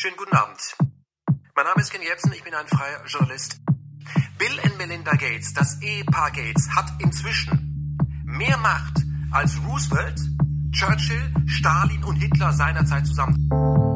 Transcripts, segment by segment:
Schönen guten Abend. Mein Name ist Ken Jebsen, ich bin ein freier Journalist. Bill und Melinda Gates, das Ehepaar Gates, hat inzwischen mehr Macht als Roosevelt, Churchill, Stalin und Hitler seinerzeit zusammen.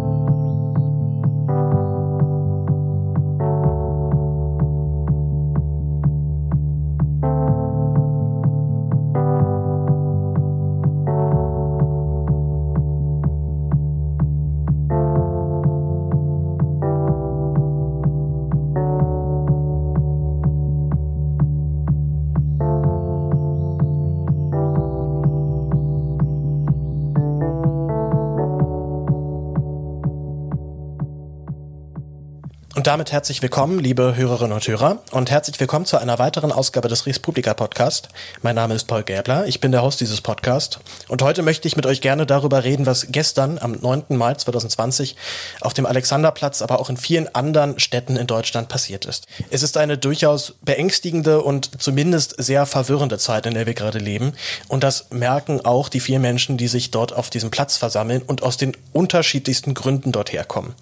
Damit herzlich willkommen, liebe Hörerinnen und Hörer, und herzlich willkommen zu einer weiteren Ausgabe des Respublika Podcast. Mein Name ist Paul Gäbler, ich bin der Host dieses Podcasts und heute möchte ich mit euch gerne darüber reden, was gestern am 9. Mai 2020 auf dem Alexanderplatz, aber auch in vielen anderen Städten in Deutschland passiert ist. Es ist eine durchaus beängstigende und zumindest sehr verwirrende Zeit, in der wir gerade leben und das merken auch die vielen Menschen, die sich dort auf diesem Platz versammeln und aus den unterschiedlichsten Gründen dort herkommen.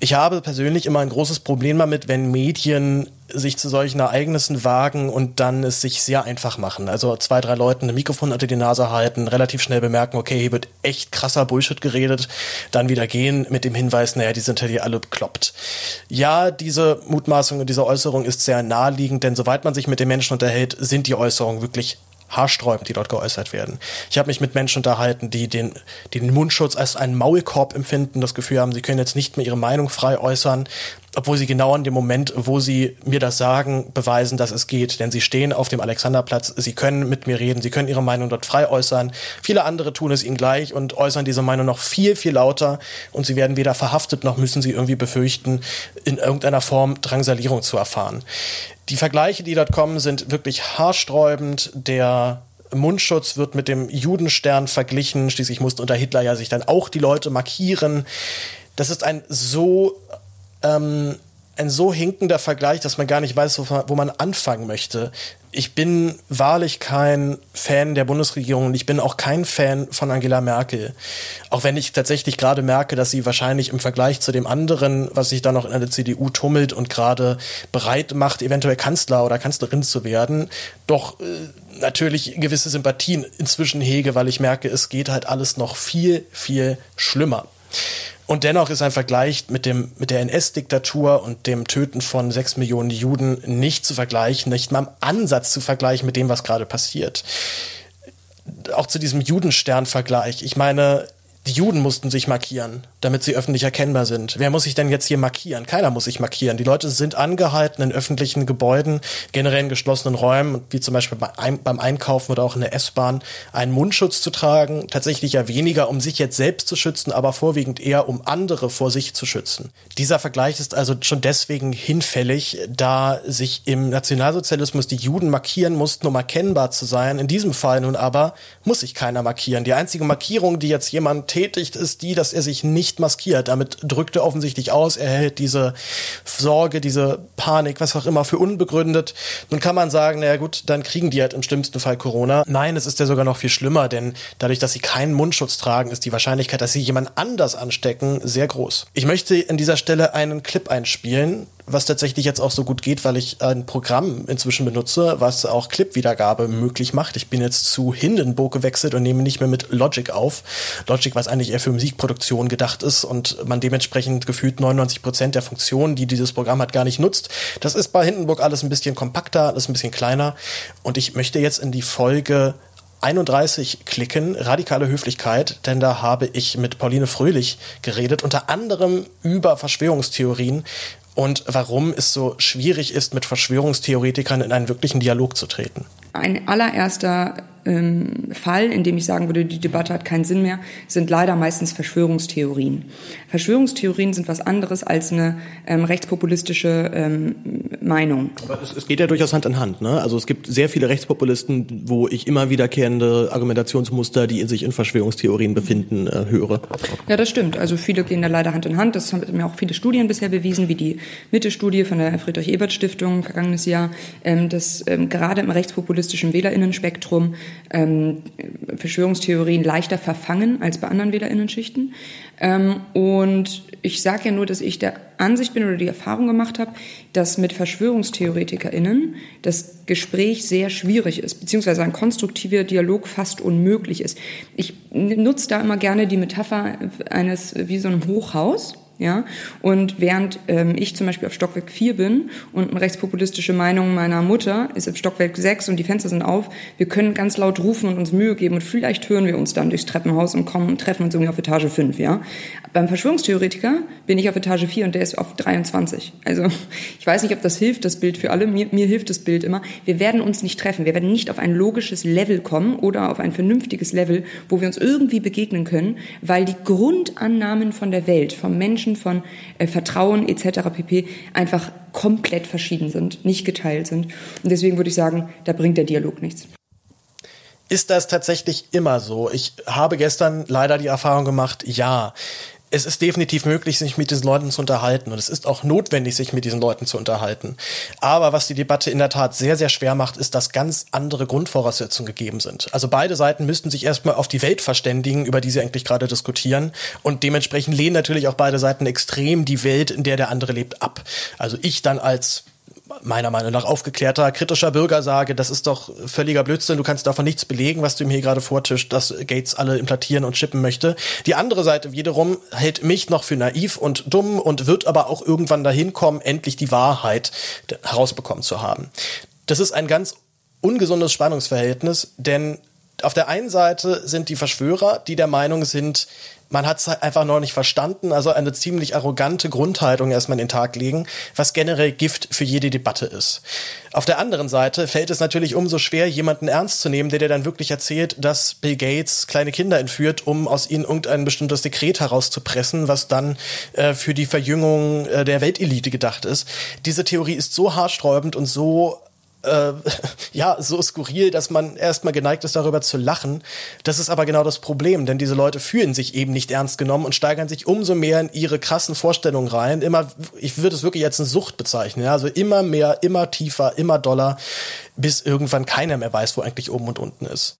Ich habe persönlich immer ein großes Problem damit, wenn Medien sich zu solchen Ereignissen wagen und dann es sich sehr einfach machen. Also zwei, drei Leuten ein Mikrofon unter die Nase halten, relativ schnell bemerken, okay, hier wird echt krasser Bullshit geredet, dann wieder gehen mit dem Hinweis, naja, die sind ja hier alle bekloppt. Ja, diese Mutmaßung und diese Äußerung ist sehr naheliegend, denn soweit man sich mit den Menschen unterhält, sind die Äußerungen wirklich haarsträubend, die dort geäußert werden. Ich habe mich mit Menschen unterhalten, die den, die den Mundschutz als einen Maulkorb empfinden, das Gefühl haben, sie können jetzt nicht mehr ihre Meinung frei äußern, obwohl sie genau in dem Moment, wo sie mir das sagen, beweisen, dass es geht. Denn sie stehen auf dem Alexanderplatz, sie können mit mir reden, sie können ihre Meinung dort frei äußern. Viele andere tun es ihnen gleich und äußern diese Meinung noch viel, viel lauter und sie werden weder verhaftet noch müssen sie irgendwie befürchten, in irgendeiner Form Drangsalierung zu erfahren. Die Vergleiche, die dort kommen, sind wirklich haarsträubend. Der Mundschutz wird mit dem Judenstern verglichen. Schließlich mussten unter Hitler ja sich dann auch die Leute markieren. Das ist ein so ähm, ein so hinkender Vergleich, dass man gar nicht weiß, wo man anfangen möchte. Ich bin wahrlich kein Fan der Bundesregierung und ich bin auch kein Fan von Angela Merkel. Auch wenn ich tatsächlich gerade merke, dass sie wahrscheinlich im Vergleich zu dem anderen, was sich da noch in der CDU tummelt und gerade bereit macht, eventuell Kanzler oder Kanzlerin zu werden, doch äh, natürlich gewisse Sympathien inzwischen hege, weil ich merke, es geht halt alles noch viel, viel schlimmer. Und dennoch ist ein Vergleich mit, dem, mit der NS-Diktatur und dem Töten von sechs Millionen Juden nicht zu vergleichen, nicht mal im Ansatz zu vergleichen mit dem, was gerade passiert. Auch zu diesem Judenstern-Vergleich. Ich meine, die Juden mussten sich markieren, damit sie öffentlich erkennbar sind. Wer muss sich denn jetzt hier markieren? Keiner muss sich markieren. Die Leute sind angehalten, in öffentlichen Gebäuden, generell in geschlossenen Räumen, wie zum Beispiel beim Einkaufen oder auch in der S-Bahn, einen Mundschutz zu tragen. Tatsächlich ja weniger, um sich jetzt selbst zu schützen, aber vorwiegend eher, um andere vor sich zu schützen. Dieser Vergleich ist also schon deswegen hinfällig, da sich im Nationalsozialismus die Juden markieren mussten, um erkennbar zu sein. In diesem Fall nun aber muss sich keiner markieren. Die einzige Markierung, die jetzt jemand betätigt, ist die, dass er sich nicht maskiert. Damit drückt er offensichtlich aus, er hält diese Sorge, diese Panik, was auch immer, für unbegründet. Nun kann man sagen, naja gut, dann kriegen die halt im schlimmsten Fall Corona. Nein, es ist ja sogar noch viel schlimmer, denn dadurch, dass sie keinen Mundschutz tragen, ist die Wahrscheinlichkeit, dass sie jemand anders anstecken, sehr groß. Ich möchte an dieser Stelle einen Clip einspielen, was tatsächlich jetzt auch so gut geht, weil ich ein Programm inzwischen benutze, was auch Clip-Wiedergabe möglich macht. Ich bin jetzt zu Hindenburg gewechselt und nehme nicht mehr mit Logic auf. Logic, was eigentlich eher für Musikproduktion gedacht ist und man dementsprechend gefühlt 99 Prozent der Funktionen, die dieses Programm hat, gar nicht nutzt. Das ist bei Hindenburg alles ein bisschen kompakter, alles ein bisschen kleiner und ich möchte jetzt in die Folge 31 klicken, radikale Höflichkeit, denn da habe ich mit Pauline Fröhlich geredet, unter anderem über Verschwörungstheorien und warum es so schwierig ist, mit Verschwörungstheoretikern in einen wirklichen Dialog zu treten. Ein allererster ähm, Fall, in dem ich sagen würde, die Debatte hat keinen Sinn mehr, sind leider meistens Verschwörungstheorien. Verschwörungstheorien sind was anderes als eine ähm, rechtspopulistische ähm, Meinung. Aber es, es, geht ja durchaus Hand in Hand. Ne? Also es gibt sehr viele Rechtspopulisten, wo ich immer wiederkehrende Argumentationsmuster, die in sich in Verschwörungstheorien befinden, äh, höre. Ja, das stimmt. Also viele gehen da leider Hand in Hand. Das haben mir auch viele Studien bisher bewiesen, wie die Mitte-Studie von der Friedrich-Ebert-Stiftung vergangenes Jahr, ähm, dass ähm, gerade im rechtspopulistischen Wählerinnenspektrum ähm, Verschwörungstheorien leichter verfangen als bei anderen Wählerinnenschichten. Ähm, und ich sage ja nur, dass ich der Ansicht bin oder die Erfahrung gemacht habe, dass mit VerschwörungstheoretikerInnen das Gespräch sehr schwierig ist, beziehungsweise ein konstruktiver Dialog fast unmöglich ist. Ich nutze da immer gerne die Metapher eines wie so einem Hochhaus ja, und während ähm, ich zum Beispiel auf Stockwerk 4 bin und eine rechtspopulistische Meinung meiner Mutter ist auf Stockwerk 6 und die Fenster sind auf, wir können ganz laut rufen und uns Mühe geben und vielleicht hören wir uns dann durchs Treppenhaus und kommen und treffen uns irgendwie auf Etage 5, ja. Beim Verschwörungstheoretiker bin ich auf Etage 4 und der ist auf 23. Also ich weiß nicht, ob das hilft, das Bild für alle. Mir, mir hilft das Bild immer. Wir werden uns nicht treffen. Wir werden nicht auf ein logisches Level kommen oder auf ein vernünftiges Level, wo wir uns irgendwie begegnen können, weil die Grundannahmen von der Welt, vom Menschen, Menschen, von äh, Vertrauen etc. pp. einfach komplett verschieden sind, nicht geteilt sind. Und deswegen würde ich sagen, da bringt der Dialog nichts. Ist das tatsächlich immer so? Ich habe gestern leider die Erfahrung gemacht, ja es ist definitiv möglich, sich mit diesen Leuten zu unterhalten und es ist auch notwendig, sich mit diesen Leuten zu unterhalten. Aber was die Debatte in der Tat sehr, sehr schwer macht, ist, dass ganz andere Grundvoraussetzungen gegeben sind. Also beide Seiten müssten sich erstmal auf die Welt verständigen, über die sie eigentlich gerade diskutieren und dementsprechend lehnen natürlich auch beide Seiten extrem die Welt, in der der andere lebt, ab. Also ich dann als meiner Meinung nach aufgeklärter, kritischer Bürger sage, das ist doch völliger Blödsinn, du kannst davon nichts belegen, was du ihm hier gerade vortischt, dass Gates alle implantieren und chippen möchte. Die andere Seite wiederum hält mich noch für naiv und dumm und wird aber auch irgendwann dahin kommen, endlich die Wahrheit herausbekommen zu haben. Das ist ein ganz ungesundes Spannungsverhältnis, denn auf der einen Seite sind die Verschwörer, die der Meinung sind, man hat es einfach noch nicht verstanden, also eine ziemlich arrogante Grundhaltung erstmal in den Tag legen, was generell Gift für jede Debatte ist. Auf der anderen Seite fällt es natürlich umso schwer, jemanden ernst zu nehmen, der dir dann wirklich erzählt, dass Bill Gates kleine Kinder entführt, um aus ihnen irgendein bestimmtes Dekret herauszupressen, was dann äh, für die Verjüngung äh, der Weltelite gedacht ist. Diese Theorie ist so haarsträubend und so äh, ja, so skurril, dass man erstmal geneigt ist, darüber zu lachen. Das ist aber genau das Problem, denn diese Leute fühlen sich eben nicht ernst genommen und steigern sich umso mehr in ihre krassen Vorstellungen rein. Immer, ich würde es wirklich als eine Sucht bezeichnen, ja, also immer mehr, immer tiefer, immer doller, bis irgendwann keiner mehr weiß, wo eigentlich oben und unten ist.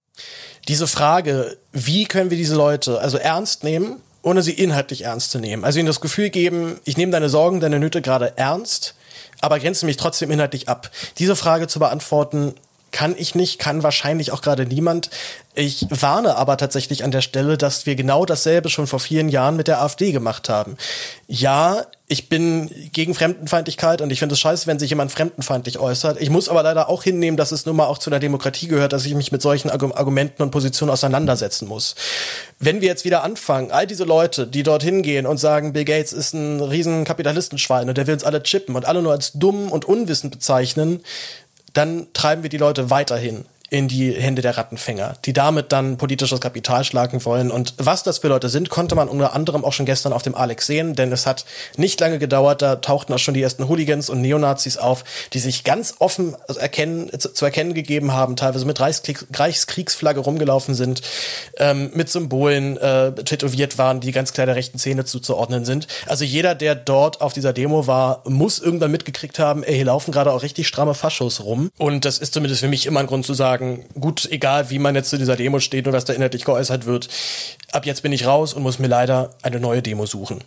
Diese Frage, wie können wir diese Leute also ernst nehmen, ohne sie inhaltlich ernst zu nehmen? Also ihnen das Gefühl geben, ich nehme deine Sorgen, deine Nöte gerade ernst, aber grenze mich trotzdem inhaltlich ab. Diese Frage zu beantworten, kann ich nicht, kann wahrscheinlich auch gerade niemand. Ich warne aber tatsächlich an der Stelle, dass wir genau dasselbe schon vor vielen Jahren mit der AfD gemacht haben. Ja, ich bin gegen Fremdenfeindlichkeit und ich finde es scheiße, wenn sich jemand fremdenfeindlich äußert. Ich muss aber leider auch hinnehmen, dass es nun mal auch zu einer Demokratie gehört, dass ich mich mit solchen Argumenten und Positionen auseinandersetzen muss. Wenn wir jetzt wieder anfangen, all diese Leute, die dorthin gehen und sagen, Bill Gates ist ein riesen Kapitalistenschwein und der will uns alle chippen und alle nur als dumm und unwissend bezeichnen, dann treiben wir die Leute weiterhin in die Hände der Rattenfänger, die damit dann politisches Kapital schlagen wollen. Und was das für Leute sind, konnte man unter anderem auch schon gestern auf dem Alex sehen, denn es hat nicht lange gedauert, da tauchten auch schon die ersten Hooligans und Neonazis auf, die sich ganz offen erkennen, zu erkennen gegeben haben, teilweise mit Reichskriegsflagge rumgelaufen sind, ähm, mit Symbolen äh, tätowiert waren, die ganz klar der rechten Szene zuzuordnen sind. Also jeder, der dort auf dieser Demo war, muss irgendwann mitgekriegt haben, ey, hier laufen gerade auch richtig stramme Faschos rum. Und das ist zumindest für mich immer ein Grund zu sagen, sagen, gut, egal wie man jetzt zu dieser Demo steht und was da inhaltlich geäußert wird, ab jetzt bin ich raus und muss mir leider eine neue Demo suchen.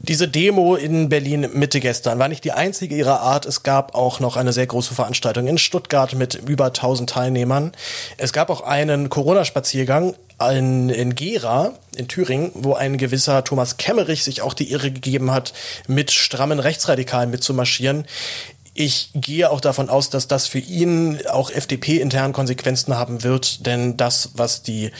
Diese Demo in Berlin Mitte gestern war nicht die einzige ihrer Art. Es gab auch noch eine sehr große Veranstaltung in Stuttgart mit über 1000 Teilnehmern. Es gab auch einen Corona-Spaziergang in, in Gera in Thüringen, wo ein gewisser Thomas Kemmerich sich auch die Irre gegeben hat, mit strammen Rechtsradikalen mitzumarschieren. Ich gehe auch davon aus, dass das für ihn auch FDP-intern Konsequenzen haben wird, denn das, was die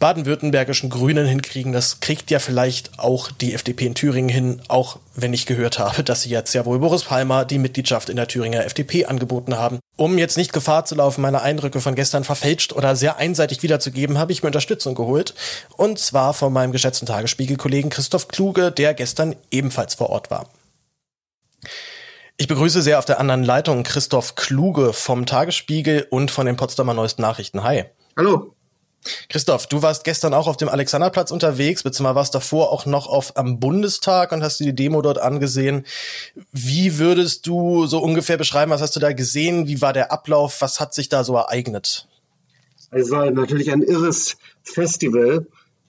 baden-württembergischen Grünen hinkriegen, das kriegt ja vielleicht auch die FDP in Thüringen hin, auch wenn ich gehört habe, dass sie jetzt ja wohl Boris Palmer die Mitgliedschaft in der Thüringer FDP angeboten haben. Um jetzt nicht Gefahr zu laufen, meine Eindrücke von gestern verfälscht oder sehr einseitig wiederzugeben, habe ich mir Unterstützung geholt. Und zwar von meinem geschätzten Tagesspiegel-Kollegen Christoph Kluge, der gestern ebenfalls vor Ort war. Ich begrüße sehr auf der anderen Leitung Christoph Kluge vom Tagesspiegel und von den Potsdamer Neuesten Nachrichten. Hi. Hallo. Christoph, du warst gestern auch auf dem Alexanderplatz unterwegs, beziehungsweise warst davor auch noch auf am Bundestag und hast dir die Demo dort angesehen. Wie würdest du so ungefähr beschreiben, was hast du da gesehen? Wie war der Ablauf? Was hat sich da so ereignet? Es war natürlich ein irres Festival,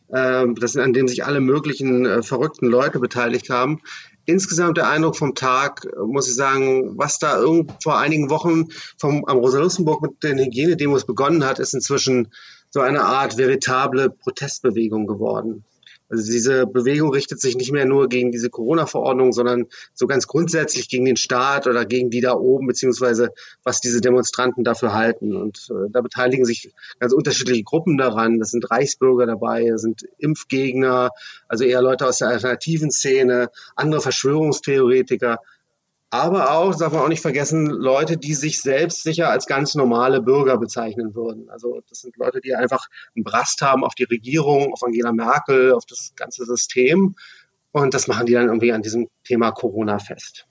äh, das, an dem sich alle möglichen äh, verrückten Leute beteiligt haben. Insgesamt der Eindruck vom Tag, muss ich sagen, was da vor einigen Wochen vom, am Rosa-Luxemburg mit den Hygienedemos begonnen hat, ist inzwischen so eine Art veritable Protestbewegung geworden. Also diese Bewegung richtet sich nicht mehr nur gegen diese Corona-Verordnung, sondern so ganz grundsätzlich gegen den Staat oder gegen die da oben, beziehungsweise was diese Demonstranten dafür halten. Und äh, da beteiligen sich ganz unterschiedliche Gruppen daran. Das sind Reichsbürger dabei, das sind Impfgegner, also eher Leute aus der alternativen Szene, andere Verschwörungstheoretiker aber auch, darf man auch nicht vergessen, Leute, die sich selbst sicher als ganz normale Bürger bezeichnen würden. Also das sind Leute, die einfach einen Brast haben auf die Regierung, auf Angela Merkel, auf das ganze System. Und das machen die dann irgendwie an diesem Thema Corona fest.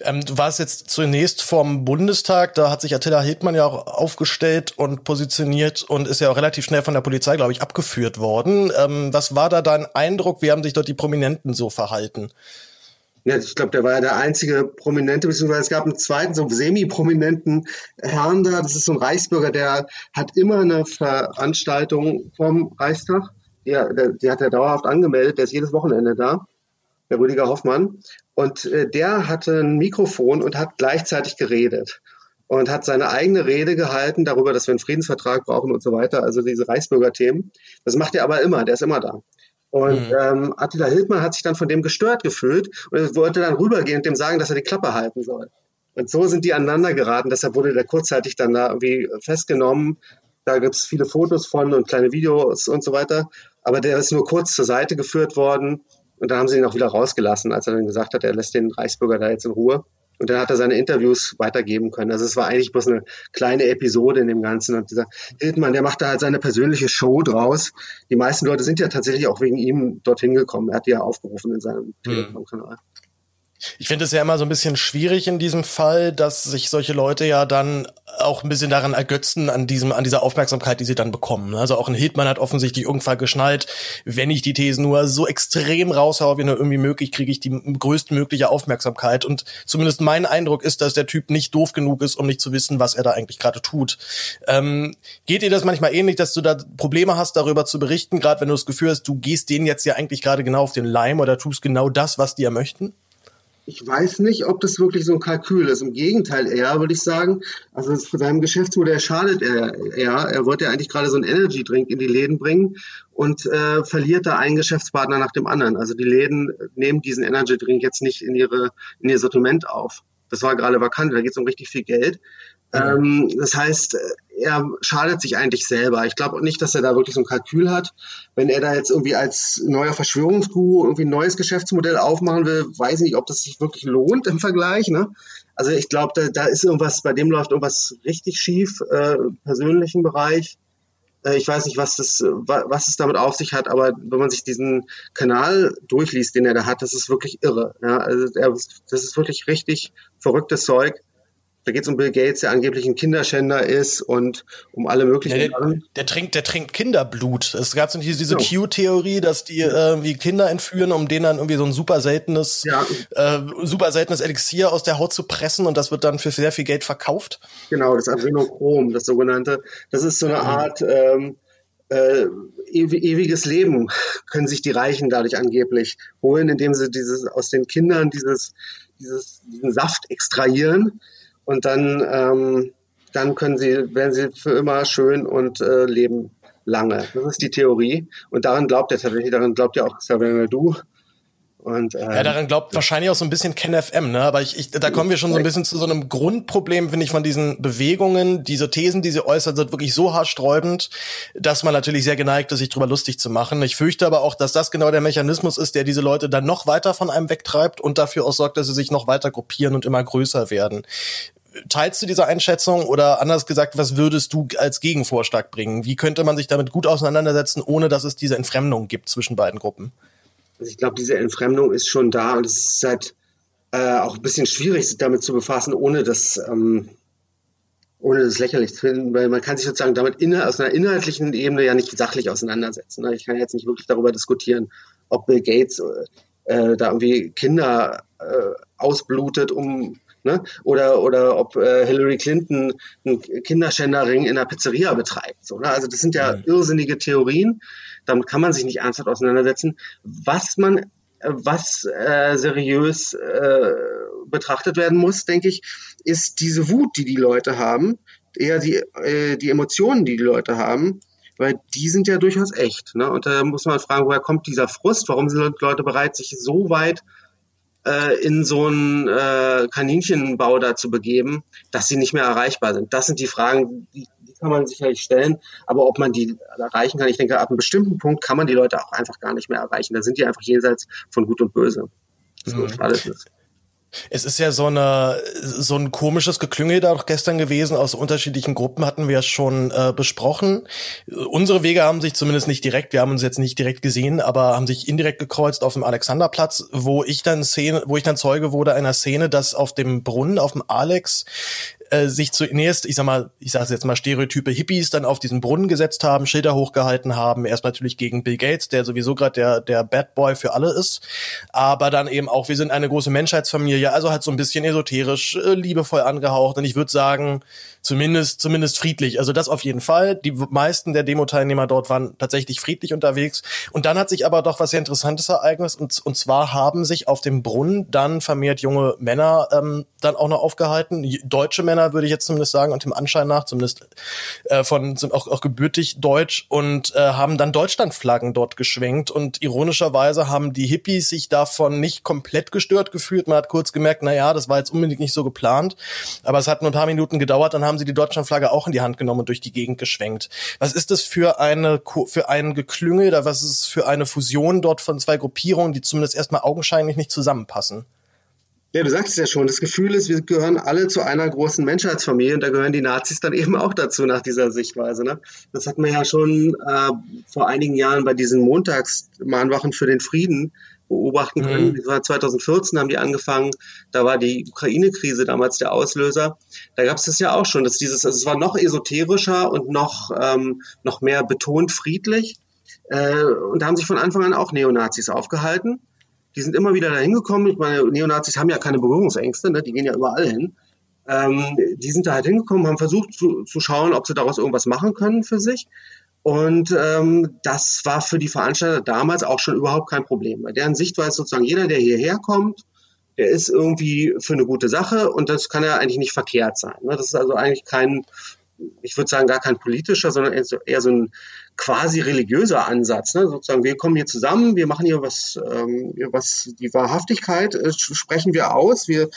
Ähm, du warst jetzt zunächst vom Bundestag, da hat sich Attila Hildmann ja auch aufgestellt und positioniert und ist ja auch relativ schnell von der Polizei, glaube ich, abgeführt worden. Ähm, was war da dein Eindruck? Wie haben sich dort die Prominenten so verhalten? Ja, ich glaube, der war ja der einzige Prominente, beziehungsweise es gab einen zweiten, so semi-prominenten Herrn da, das ist so ein Reichsbürger, der hat immer eine Veranstaltung vom Reichstag, ja, der, die hat er dauerhaft angemeldet, der ist jedes Wochenende da, der Rüdiger Hoffmann, und äh, der hatte ein Mikrofon und hat gleichzeitig geredet und hat seine eigene Rede gehalten darüber, dass wir einen Friedensvertrag brauchen und so weiter, also diese Reichsbürger-Themen. Das macht er aber immer, der ist immer da. Und mhm. ähm, Attila Hildmann hat sich dann von dem gestört gefühlt und wollte dann rübergehen und dem sagen, dass er die Klappe halten soll. Und so sind die aneinander geraten. Deshalb wurde der kurzzeitig dann da irgendwie festgenommen. Da gibt es viele Fotos von und kleine Videos und so weiter. Aber der ist nur kurz zur Seite geführt worden. Und dann haben sie ihn auch wieder rausgelassen, als er dann gesagt hat, er lässt den Reichsbürger da jetzt in Ruhe. Und dann hat er seine Interviews weitergeben können. Also es war eigentlich bloß eine kleine Episode in dem Ganzen. Und dieser Hildmann, der macht da halt seine persönliche Show draus. Die meisten Leute sind ja tatsächlich auch wegen ihm dorthin gekommen. Er hat die ja aufgerufen in seinem mhm. Telegram-Kanal. Ich finde es ja immer so ein bisschen schwierig in diesem Fall, dass sich solche Leute ja dann auch ein bisschen daran ergötzen, an diesem, an dieser Aufmerksamkeit, die sie dann bekommen. Also auch ein Hitman hat offensichtlich irgendwann geschnallt, wenn ich die Thesen nur so extrem raushaue, wie nur irgendwie möglich, kriege ich die größtmögliche Aufmerksamkeit. Und zumindest mein Eindruck ist, dass der Typ nicht doof genug ist, um nicht zu wissen, was er da eigentlich gerade tut. Ähm, geht dir das manchmal ähnlich, dass du da Probleme hast, darüber zu berichten, gerade wenn du das Gefühl hast, du gehst denen jetzt ja eigentlich gerade genau auf den Leim oder tust genau das, was die ja möchten? Ich weiß nicht, ob das wirklich so ein Kalkül ist. Im Gegenteil eher, würde ich sagen. Also für seinem Geschäftsmodell schadet er eher. Er wollte ja eigentlich gerade so einen Energy Drink in die Läden bringen und äh, verliert da einen Geschäftspartner nach dem anderen. Also die Läden nehmen diesen Energy Drink jetzt nicht in ihre in ihr Sortiment auf. Das war gerade vakant, da geht es um richtig viel Geld. Ähm, das heißt, er schadet sich eigentlich selber. Ich glaube nicht, dass er da wirklich so ein Kalkül hat. Wenn er da jetzt irgendwie als neuer Verschwörungsguru irgendwie ein neues Geschäftsmodell aufmachen will, weiß ich nicht, ob das sich wirklich lohnt im Vergleich. Ne? Also ich glaube, da, da ist irgendwas, bei dem läuft irgendwas richtig schief, äh, persönlichen Bereich. Äh, ich weiß nicht, was das, was es damit auf sich hat, aber wenn man sich diesen Kanal durchliest, den er da hat, das ist wirklich irre. Ja? Also er, das ist wirklich richtig verrücktes Zeug. Da geht es um Bill Gates, der angeblich ein Kinderschänder ist und um alle möglichen ja, der, der, trinkt, der trinkt Kinderblut. Es gab so diese ja. Q-Theorie, dass die äh, wie Kinder entführen, um denen dann irgendwie so ein super seltenes, ja. äh, super seltenes Elixier aus der Haut zu pressen und das wird dann für sehr viel Geld verkauft. Genau, das Adrenochrom, das sogenannte. Das ist so eine mhm. Art ähm, äh, ewiges Leben können sich die Reichen dadurch angeblich holen, indem sie dieses aus den Kindern dieses, dieses diesen Saft extrahieren und dann, ähm, dann können sie, werden sie für immer schön und äh, leben lange. Das ist die Theorie. Und daran glaubt er tatsächlich, daran glaubt ja auch Xavier Du. Und, ähm, ja, daran glaubt wahrscheinlich auch so ein bisschen Ken FM, ne? Aber ich, ich, da kommen wir schon so ein bisschen zu so einem Grundproblem, finde ich, von diesen Bewegungen. Diese Thesen, die sie äußern, sind wirklich so haarsträubend, dass man natürlich sehr geneigt ist, sich drüber lustig zu machen. Ich fürchte aber auch, dass das genau der Mechanismus ist, der diese Leute dann noch weiter von einem wegtreibt und dafür auch sorgt, dass sie sich noch weiter gruppieren und immer größer werden. Teilst du diese Einschätzung oder anders gesagt, was würdest du als Gegenvorschlag bringen? Wie könnte man sich damit gut auseinandersetzen, ohne dass es diese Entfremdung gibt zwischen beiden Gruppen? Also ich glaube, diese Entfremdung ist schon da und es ist halt äh, auch ein bisschen schwierig, sich damit zu befassen, ohne das, ähm, ohne das lächerlich zu finden, weil man kann sich sozusagen damit inner, aus einer inhaltlichen Ebene ja nicht sachlich auseinandersetzen. Ne? Ich kann jetzt nicht wirklich darüber diskutieren, ob Bill Gates äh, da irgendwie Kinder äh, ausblutet, um Ne? Oder, oder ob äh, Hillary Clinton einen Kinderschänderring in einer Pizzeria betreibt. So, ne? Also das sind ja mhm. irrsinnige Theorien. Damit kann man sich nicht ernsthaft auseinandersetzen. Was man, was äh, seriös äh, betrachtet werden muss, denke ich, ist diese Wut, die die Leute haben, eher die, äh, die Emotionen, die die Leute haben, weil die sind ja durchaus echt. Ne? Und da muss man fragen, woher kommt dieser Frust? Warum sind Leute bereit, sich so weit äh, in so einen äh, Kaninchenbau da zu begeben, dass sie nicht mehr erreichbar sind? Das sind die Fragen, die, die kann man sicherlich stellen. Aber ob man die erreichen kann, ich denke, ab einem bestimmten Punkt kann man die Leute auch einfach gar nicht mehr erreichen. Da sind die einfach jenseits von Gut und Böse. So mhm. alles ist. Es ist ja so eine so ein komisches Geklüngel da auch gestern gewesen. Aus unterschiedlichen Gruppen hatten wir ja schon äh, besprochen. Unsere Wege haben sich zumindest nicht direkt, wir haben uns jetzt nicht direkt gesehen, aber haben sich indirekt gekreuzt auf dem Alexanderplatz, wo ich dann Szene, wo ich dann Zeuge wurde einer Szene, dass auf dem Brunnen, auf dem Alex, äh, sich zunächst, ich sag mal, ich sage jetzt mal Stereotype Hippies dann auf diesen Brunnen gesetzt haben, Schilder hochgehalten haben, erst natürlich gegen Bill Gates, der sowieso gerade der der Bad Boy für alle ist, aber dann eben auch, wir sind eine große Menschheitsfamilie, also halt so ein bisschen esoterisch, äh, liebevoll angehaucht und ich würde sagen, zumindest zumindest friedlich. Also das auf jeden Fall. Die meisten der Demo-Teilnehmer dort waren tatsächlich friedlich unterwegs. Und dann hat sich aber doch was sehr Interessantes ereignet und, und zwar haben sich auf dem Brunnen dann vermehrt junge Männer ähm, dann auch noch aufgehalten, deutsche Männer würde ich jetzt zumindest sagen, und dem Anschein nach, zumindest äh, von sind auch, auch gebürtig deutsch und äh, haben dann Deutschlandflaggen dort geschwenkt. Und ironischerweise haben die Hippies sich davon nicht komplett gestört gefühlt. Man hat kurz gemerkt, na ja, das war jetzt unbedingt nicht so geplant. Aber es hat nur ein paar Minuten gedauert, dann haben sie die Deutschlandflagge auch in die Hand genommen und durch die Gegend geschwenkt. Was ist das für eine für ein Geklüngel oder was ist für eine Fusion dort von zwei Gruppierungen, die zumindest erstmal augenscheinlich nicht zusammenpassen? Ja, du sagst es ja schon, das Gefühl ist, wir gehören alle zu einer großen Menschheitsfamilie und da gehören die Nazis dann eben auch dazu nach dieser Sichtweise. Ne? Das hat man ja schon äh, vor einigen Jahren bei diesen Montagsmahnwachen für den Frieden beobachten können. Mhm. Das war 2014 haben die angefangen, da war die Ukraine-Krise damals der Auslöser. Da gab es das ja auch schon, dass dieses, also es war noch esoterischer und noch, ähm, noch mehr betont friedlich. Äh, und da haben sich von Anfang an auch Neonazis aufgehalten. Die sind immer wieder dahin gekommen. Ich meine, Neonazis haben ja keine Berührungsängste, ne? die gehen ja überall hin. Ähm, die sind da halt hingekommen, haben versucht zu, zu schauen, ob sie daraus irgendwas machen können für sich. Und ähm, das war für die Veranstalter damals auch schon überhaupt kein Problem. Bei deren Sichtweise sozusagen jeder, der hierher kommt, der ist irgendwie für eine gute Sache und das kann ja eigentlich nicht verkehrt sein. Ne? Das ist also eigentlich kein, ich würde sagen, gar kein politischer, sondern eher so ein quasi religiöser Ansatz. Ne? Sozusagen, wir kommen hier zusammen, wir machen hier was, ähm, was die Wahrhaftigkeit äh, sprechen wir aus, wir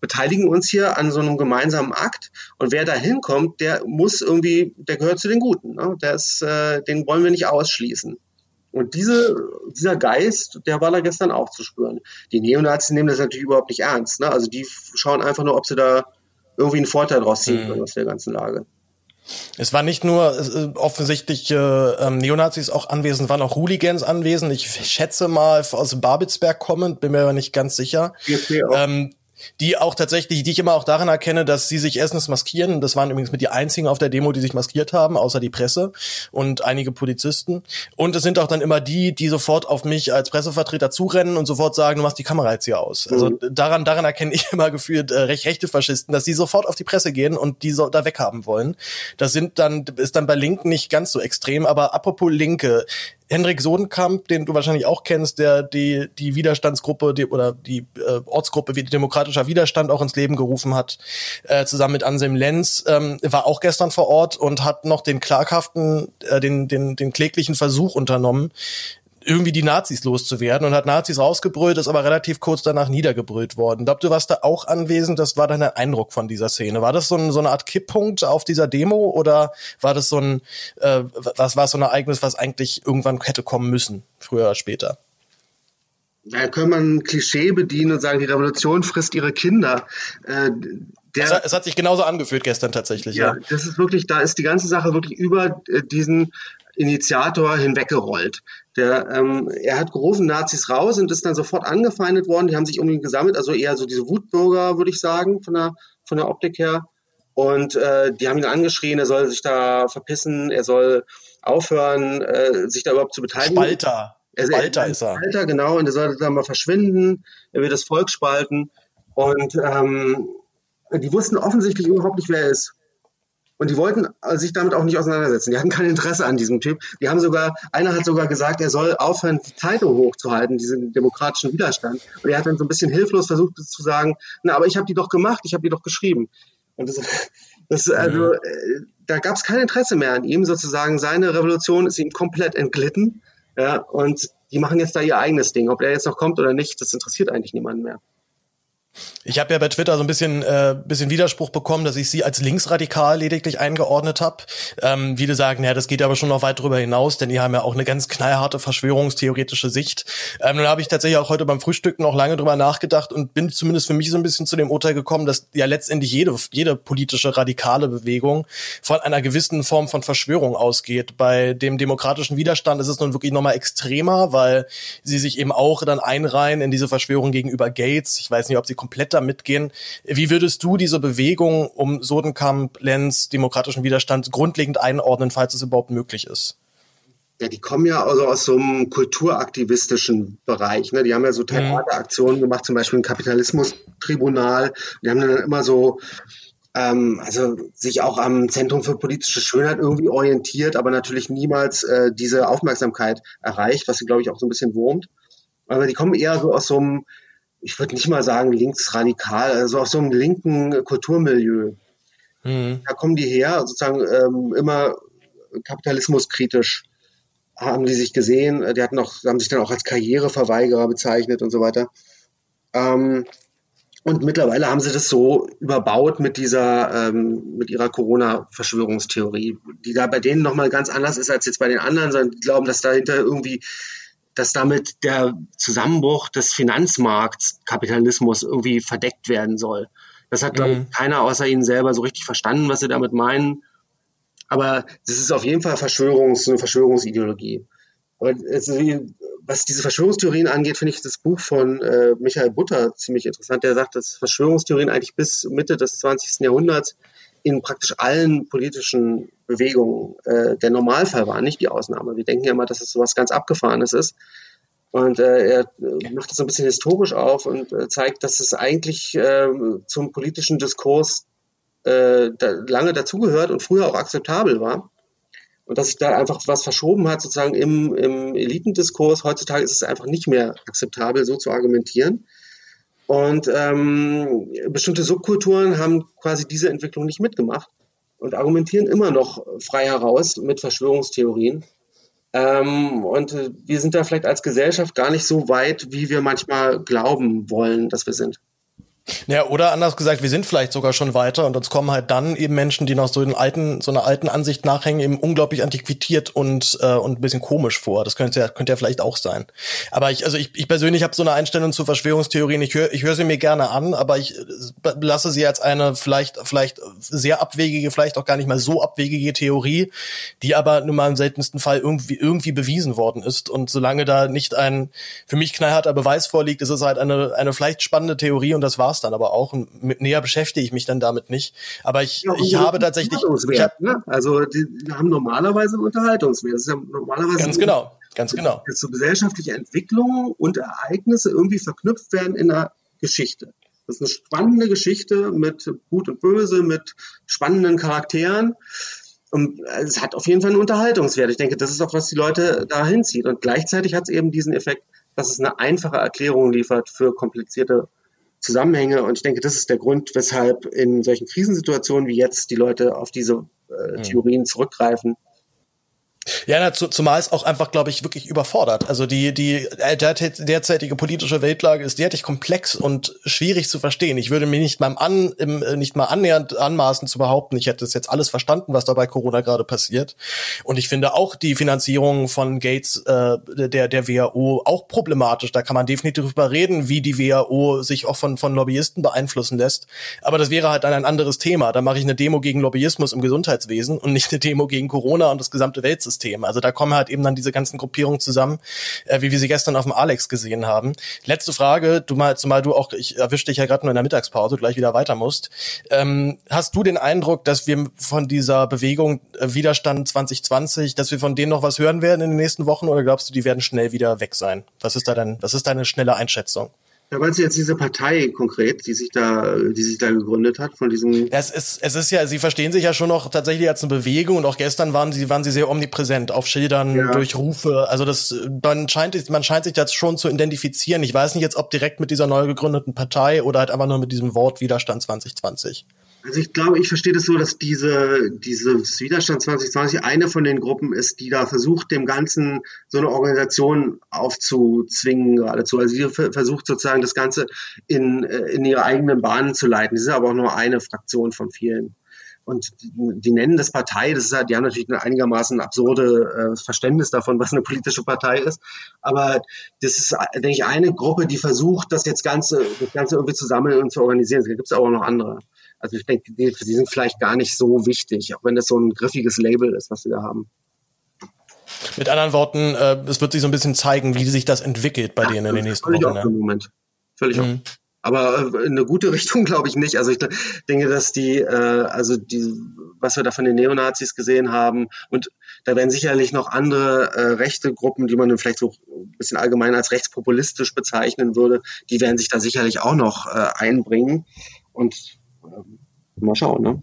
beteiligen uns hier an so einem gemeinsamen Akt. Und wer da hinkommt, der muss irgendwie, der gehört zu den Guten. Ne? Der ist, äh, den wollen wir nicht ausschließen. Und diese, dieser Geist, der war da gestern auch zu spüren. Die Neonazis nehmen das natürlich überhaupt nicht ernst. Ne? Also die schauen einfach nur, ob sie da irgendwie einen Vorteil draus ziehen mhm. können aus der ganzen Lage. Es war nicht nur äh, offensichtlich äh, ähm, Neonazis auch anwesend, waren auch Hooligans anwesend. Ich schätze mal aus Babelsberg kommend, bin mir aber nicht ganz sicher. Ähm, die auch tatsächlich, die ich immer auch daran erkenne, dass sie sich erstens maskieren. Das waren übrigens mit die einzigen auf der Demo, die sich maskiert haben, außer die Presse und einige Polizisten. Und es sind auch dann immer die, die sofort auf mich als Pressevertreter zurennen und sofort sagen, du machst die Kamera jetzt hier aus. Also mhm. daran, daran erkenne ich immer gefühlt äh, recht rechte Faschisten, dass die sofort auf die Presse gehen und die so da weghaben wollen. Das sind dann, ist dann bei Linken nicht ganz so extrem, aber apropos Linke, Hendrik Sodenkamp, den du wahrscheinlich auch kennst, der die, die Widerstandsgruppe die, oder die äh, Ortsgruppe wie Demokratischer Widerstand auch ins Leben gerufen hat, äh, zusammen mit Anselm Lenz, ähm, war auch gestern vor Ort und hat noch den klaghaften, äh, den, den, den kläglichen Versuch unternommen, irgendwie die Nazis loszuwerden und hat Nazis rausgebrüllt, ist aber relativ kurz danach niedergebrüllt worden. Glaubt du warst da auch anwesend? Das war dein Eindruck von dieser Szene. War das so, ein, so eine Art Kipppunkt auf dieser Demo oder war das so ein, äh, was war so ein Ereignis, was eigentlich irgendwann hätte kommen müssen, früher oder später? Da kann man ein Klischee bedienen und sagen, die Revolution frisst ihre Kinder. Äh, der, es, hat, sich genauso angefühlt gestern tatsächlich. Ja, ja, das ist wirklich, da ist die ganze Sache wirklich über äh, diesen Initiator hinweggerollt. Der, ähm, er hat gerufen, Nazis raus und ist dann sofort angefeindet worden. Die haben sich um ihn gesammelt, also eher so diese Wutbürger, würde ich sagen, von der, von der Optik her. Und äh, die haben ihn angeschrien, er soll sich da verpissen, er soll aufhören, äh, sich da überhaupt zu beteiligen. Spalter. Er, Spalter ist er. Spalter, genau, und er soll da mal verschwinden, er will das Volk spalten. Und ähm, die wussten offensichtlich überhaupt nicht, wer er ist. Und die wollten sich damit auch nicht auseinandersetzen. Die hatten kein Interesse an diesem Typ. Die haben sogar, einer hat sogar gesagt, er soll aufhören, die Zeitung hochzuhalten, diesen demokratischen Widerstand. Und er hat dann so ein bisschen hilflos versucht zu sagen, na, aber ich habe die doch gemacht, ich habe die doch geschrieben. Und das, das also, äh, da gab es kein Interesse mehr an ihm, sozusagen. Seine Revolution ist ihm komplett entglitten. Ja, und die machen jetzt da ihr eigenes Ding. Ob er jetzt noch kommt oder nicht, das interessiert eigentlich niemanden mehr. Ich habe ja bei Twitter so ein bisschen, äh, bisschen Widerspruch bekommen, dass ich sie als linksradikal lediglich eingeordnet habe. Ähm, viele sagen, ja, das geht aber schon noch weit darüber hinaus, denn die haben ja auch eine ganz knallharte verschwörungstheoretische Sicht. Ähm, dann habe ich tatsächlich auch heute beim Frühstücken noch lange drüber nachgedacht und bin zumindest für mich so ein bisschen zu dem Urteil gekommen, dass ja letztendlich jede, jede politische radikale Bewegung von einer gewissen Form von Verschwörung ausgeht. Bei dem demokratischen Widerstand ist es nun wirklich nochmal extremer, weil sie sich eben auch dann einreihen in diese Verschwörung gegenüber Gates. Ich weiß nicht, ob sie komplett da mitgehen. Wie würdest du diese Bewegung um Sodenkamp, Lenz, demokratischen Widerstand grundlegend einordnen, falls es überhaupt möglich ist? Ja, die kommen ja also aus so einem kulturaktivistischen Bereich. Ne? Die haben ja so mhm. Theateraktionen gemacht, zum Beispiel ein Kapitalismus-Tribunal. Die haben dann immer so, ähm, also sich auch am Zentrum für politische Schönheit irgendwie orientiert, aber natürlich niemals äh, diese Aufmerksamkeit erreicht, was sie, glaube ich, auch so ein bisschen wurmt. Aber die kommen eher so aus so einem ich würde nicht mal sagen linksradikal, also aus so einem linken Kulturmilieu. Mhm. Da kommen die her, sozusagen ähm, immer kapitalismuskritisch haben die sich gesehen. Die hatten auch, haben sich dann auch als Karriereverweigerer bezeichnet und so weiter. Ähm, und mittlerweile haben sie das so überbaut mit dieser, ähm, mit ihrer Corona-Verschwörungstheorie, die da bei denen nochmal ganz anders ist als jetzt bei den anderen, sondern die glauben, dass dahinter irgendwie dass damit der Zusammenbruch des Finanzmarktkapitalismus irgendwie verdeckt werden soll. Das hat, glaube ich, mhm. keiner außer ihnen selber so richtig verstanden, was sie damit meinen. Aber das ist auf jeden Fall Verschwörungs-, eine Verschwörungsideologie. Aber was diese Verschwörungstheorien angeht, finde ich das Buch von äh, Michael Butter ziemlich interessant. Der sagt, dass Verschwörungstheorien eigentlich bis Mitte des 20. Jahrhunderts in praktisch allen politischen Bewegungen äh, der Normalfall war, nicht die Ausnahme. Wir denken ja immer, dass es sowas ganz Abgefahrenes ist. Und äh, er äh, macht das so ein bisschen historisch auf und äh, zeigt, dass es eigentlich äh, zum politischen Diskurs äh, da lange dazugehört und früher auch akzeptabel war. Und dass sich da einfach was verschoben hat, sozusagen im, im Elitendiskurs. Heutzutage ist es einfach nicht mehr akzeptabel, so zu argumentieren. Und ähm, bestimmte Subkulturen haben quasi diese Entwicklung nicht mitgemacht und argumentieren immer noch frei heraus mit Verschwörungstheorien. Ähm, und äh, wir sind da vielleicht als Gesellschaft gar nicht so weit, wie wir manchmal glauben wollen, dass wir sind. Ja, oder anders gesagt, wir sind vielleicht sogar schon weiter und uns kommen halt dann eben Menschen, die noch so alten, so einer alten Ansicht nachhängen, eben unglaublich antiquiert und äh, und ein bisschen komisch vor. Das könnte ja könnte ja vielleicht auch sein. Aber ich also ich, ich persönlich habe so eine Einstellung zu Verschwörungstheorien. Ich höre ich höre sie mir gerne an, aber ich äh, lasse sie als eine vielleicht vielleicht sehr abwegige, vielleicht auch gar nicht mal so abwegige Theorie, die aber nun mal im seltensten Fall irgendwie irgendwie bewiesen worden ist. Und solange da nicht ein für mich knallharter Beweis vorliegt, ist es halt eine eine vielleicht spannende Theorie und das war's war's dann aber auch. Und mit näher beschäftige ich mich dann damit nicht. Aber ich, ja, ich habe tatsächlich. Ich hab, ne? Also die, die, haben normalerweise einen Unterhaltungswert. Das ist ja normalerweise ganz genau, ganz genau. Dass so gesellschaftliche Entwicklungen und Ereignisse irgendwie verknüpft werden in einer Geschichte. Das ist eine spannende Geschichte mit Gut und Böse, mit spannenden Charakteren. Und es hat auf jeden Fall einen Unterhaltungswert. Ich denke, das ist auch, was die Leute da hinzieht. Und gleichzeitig hat es eben diesen Effekt, dass es eine einfache Erklärung liefert für komplizierte Zusammenhänge. Und ich denke, das ist der Grund, weshalb in solchen Krisensituationen wie jetzt die Leute auf diese äh, hm. Theorien zurückgreifen ja, na, zu, zumal es auch einfach, glaube ich, wirklich überfordert. Also die, die äh, der, derzeitige politische Weltlage ist derartig komplex und schwierig zu verstehen. Ich würde mir nicht mal an, im, äh, nicht mal annähernd anmaßen zu behaupten, ich hätte das jetzt alles verstanden, was da bei Corona gerade passiert. Und ich finde auch die Finanzierung von Gates, äh, der, der WHO, auch problematisch. Da kann man definitiv drüber reden, wie die WHO sich auch von, von Lobbyisten beeinflussen lässt. Aber das wäre halt dann ein anderes Thema. Da mache ich eine Demo gegen Lobbyismus im Gesundheitswesen und nicht eine Demo gegen Corona und das gesamte Weltsystem. System. Also da kommen halt eben dann diese ganzen Gruppierungen zusammen, äh, wie wir sie gestern auf dem Alex gesehen haben. Letzte Frage, du mal, zumal du auch, ich erwische dich ja gerade nur in der Mittagspause, gleich wieder weiter musst. Ähm, hast du den Eindruck, dass wir von dieser Bewegung äh, Widerstand 2020, dass wir von denen noch was hören werden in den nächsten Wochen oder glaubst du, die werden schnell wieder weg sein? Was ist da denn, was ist deine schnelle Einschätzung? Da meinst du jetzt diese Partei konkret, die sich da, die sich da gegründet hat, von diesem. Es ist, es ist ja, sie verstehen sich ja schon noch tatsächlich als eine Bewegung und auch gestern waren sie, waren sie sehr omnipräsent auf Schildern, ja. durch Rufe. Also das, man scheint, man scheint sich das schon zu identifizieren. Ich weiß nicht jetzt, ob direkt mit dieser neu gegründeten Partei oder halt einfach nur mit diesem Wort Widerstand 2020. Also ich glaube, ich verstehe das so, dass diese, dieses Widerstand 2020 eine von den Gruppen ist, die da versucht, dem Ganzen so eine Organisation aufzuzwingen geradezu. Also sie versucht sozusagen das Ganze in, äh, in ihre eigenen Bahnen zu leiten. Sie ist aber auch nur eine Fraktion von vielen. Und die, die nennen das Partei, das ist halt, die haben natürlich ein einigermaßen absurde äh, Verständnis davon, was eine politische Partei ist. Aber das ist, denke ich, eine Gruppe, die versucht, das jetzt Ganze, das Ganze irgendwie zu sammeln und zu organisieren. Es gibt aber auch noch andere. Also ich denke, die, die sind vielleicht gar nicht so wichtig, auch wenn das so ein griffiges Label ist, was sie da haben. Mit anderen Worten, äh, es wird sich so ein bisschen zeigen, wie sich das entwickelt bei ja, denen in den nächsten völlig Wochen. Völlig ne? Moment. Völlig mhm. Auf. Aber äh, in eine gute Richtung glaube ich nicht. Also ich denke, dass die, äh, also die, was wir da von den Neonazis gesehen haben, und da werden sicherlich noch andere äh, rechte Gruppen, die man vielleicht so ein bisschen allgemein als rechtspopulistisch bezeichnen würde, die werden sich da sicherlich auch noch äh, einbringen. Und mal schauen, ne?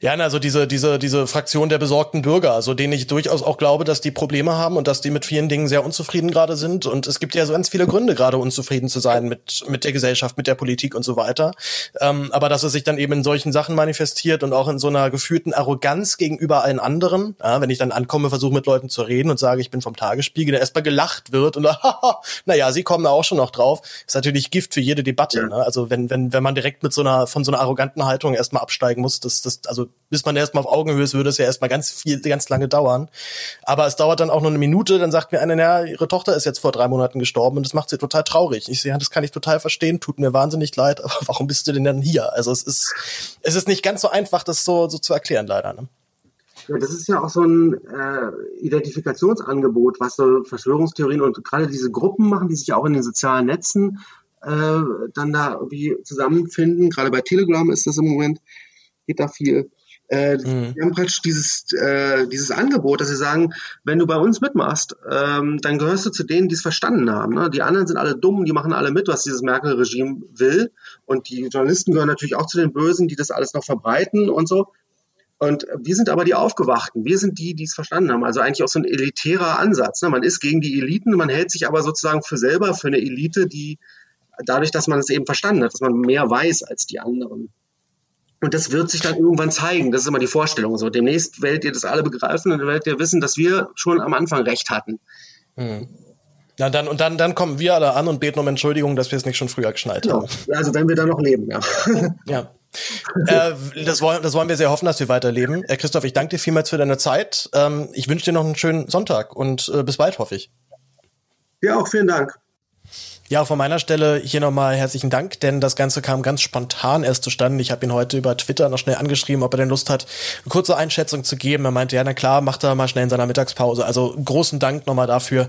Ja, also diese, diese, diese Fraktion der besorgten Bürger, also denen ich durchaus auch glaube, dass die Probleme haben und dass die mit vielen Dingen sehr unzufrieden gerade sind. Und es gibt ja so ganz viele Gründe, gerade unzufrieden zu sein mit, mit der Gesellschaft, mit der Politik und so weiter. Ähm, aber dass es sich dann eben in solchen Sachen manifestiert und auch in so einer gefühlten Arroganz gegenüber allen anderen. Ja, wenn ich dann ankomme, versuche mit Leuten zu reden und sage, ich bin vom Tagesspiegel, der erstmal gelacht wird und naja, sie kommen da auch schon noch drauf, ist natürlich Gift für jede Debatte. Ja. Ne? Also wenn, wenn, wenn man direkt mit so einer, von so einer arroganten Haltung erstmal absteigen muss, das, das, also bis man erstmal auf Augenhöhe ist, würde es ja erstmal ganz viel, ganz lange dauern. Aber es dauert dann auch nur eine Minute, dann sagt mir einer, naja, ihre Tochter ist jetzt vor drei Monaten gestorben und das macht sie total traurig. Ich sehe, das kann ich total verstehen, tut mir wahnsinnig leid, aber warum bist du denn dann hier? Also es ist, es ist nicht ganz so einfach, das so, so zu erklären, leider. Ne? Ja, das ist ja auch so ein äh, Identifikationsangebot, was so Verschwörungstheorien und gerade diese Gruppen machen, die sich ja auch in den sozialen Netzen äh, dann da irgendwie zusammenfinden. Gerade bei Telegram ist das im Moment, geht da viel. Äh, mhm. Wir haben praktisch dieses, äh, dieses Angebot, dass sie sagen, wenn du bei uns mitmachst, ähm, dann gehörst du zu denen, die es verstanden haben. Ne? Die anderen sind alle dumm, die machen alle mit, was dieses Merkel-Regime will. Und die Journalisten gehören natürlich auch zu den Bösen, die das alles noch verbreiten und so. Und wir sind aber die Aufgewachten. Wir sind die, die es verstanden haben. Also eigentlich auch so ein elitärer Ansatz. Ne? Man ist gegen die Eliten, man hält sich aber sozusagen für selber, für eine Elite, die dadurch, dass man es eben verstanden hat, dass man mehr weiß als die anderen. Und das wird sich dann irgendwann zeigen. Das ist immer die Vorstellung. So, demnächst werdet ihr das alle begreifen und dann werdet ihr wissen, dass wir schon am Anfang recht hatten. Hm. Ja, dann, und dann, dann kommen wir alle an und beten um Entschuldigung, dass wir es nicht schon früher geschnallt ja. haben. Also wenn wir dann noch leben, ja. ja. äh, das, wollen, das wollen wir sehr hoffen, dass wir weiterleben. Äh, Christoph, ich danke dir vielmals für deine Zeit. Ähm, ich wünsche dir noch einen schönen Sonntag und äh, bis bald, hoffe ich. Ja, auch vielen Dank. Ja, von meiner Stelle hier nochmal herzlichen Dank, denn das Ganze kam ganz spontan erst zustande. Ich habe ihn heute über Twitter noch schnell angeschrieben, ob er denn Lust hat, eine kurze Einschätzung zu geben. Er meinte, ja, na klar, macht er mal schnell in seiner Mittagspause. Also großen Dank nochmal dafür.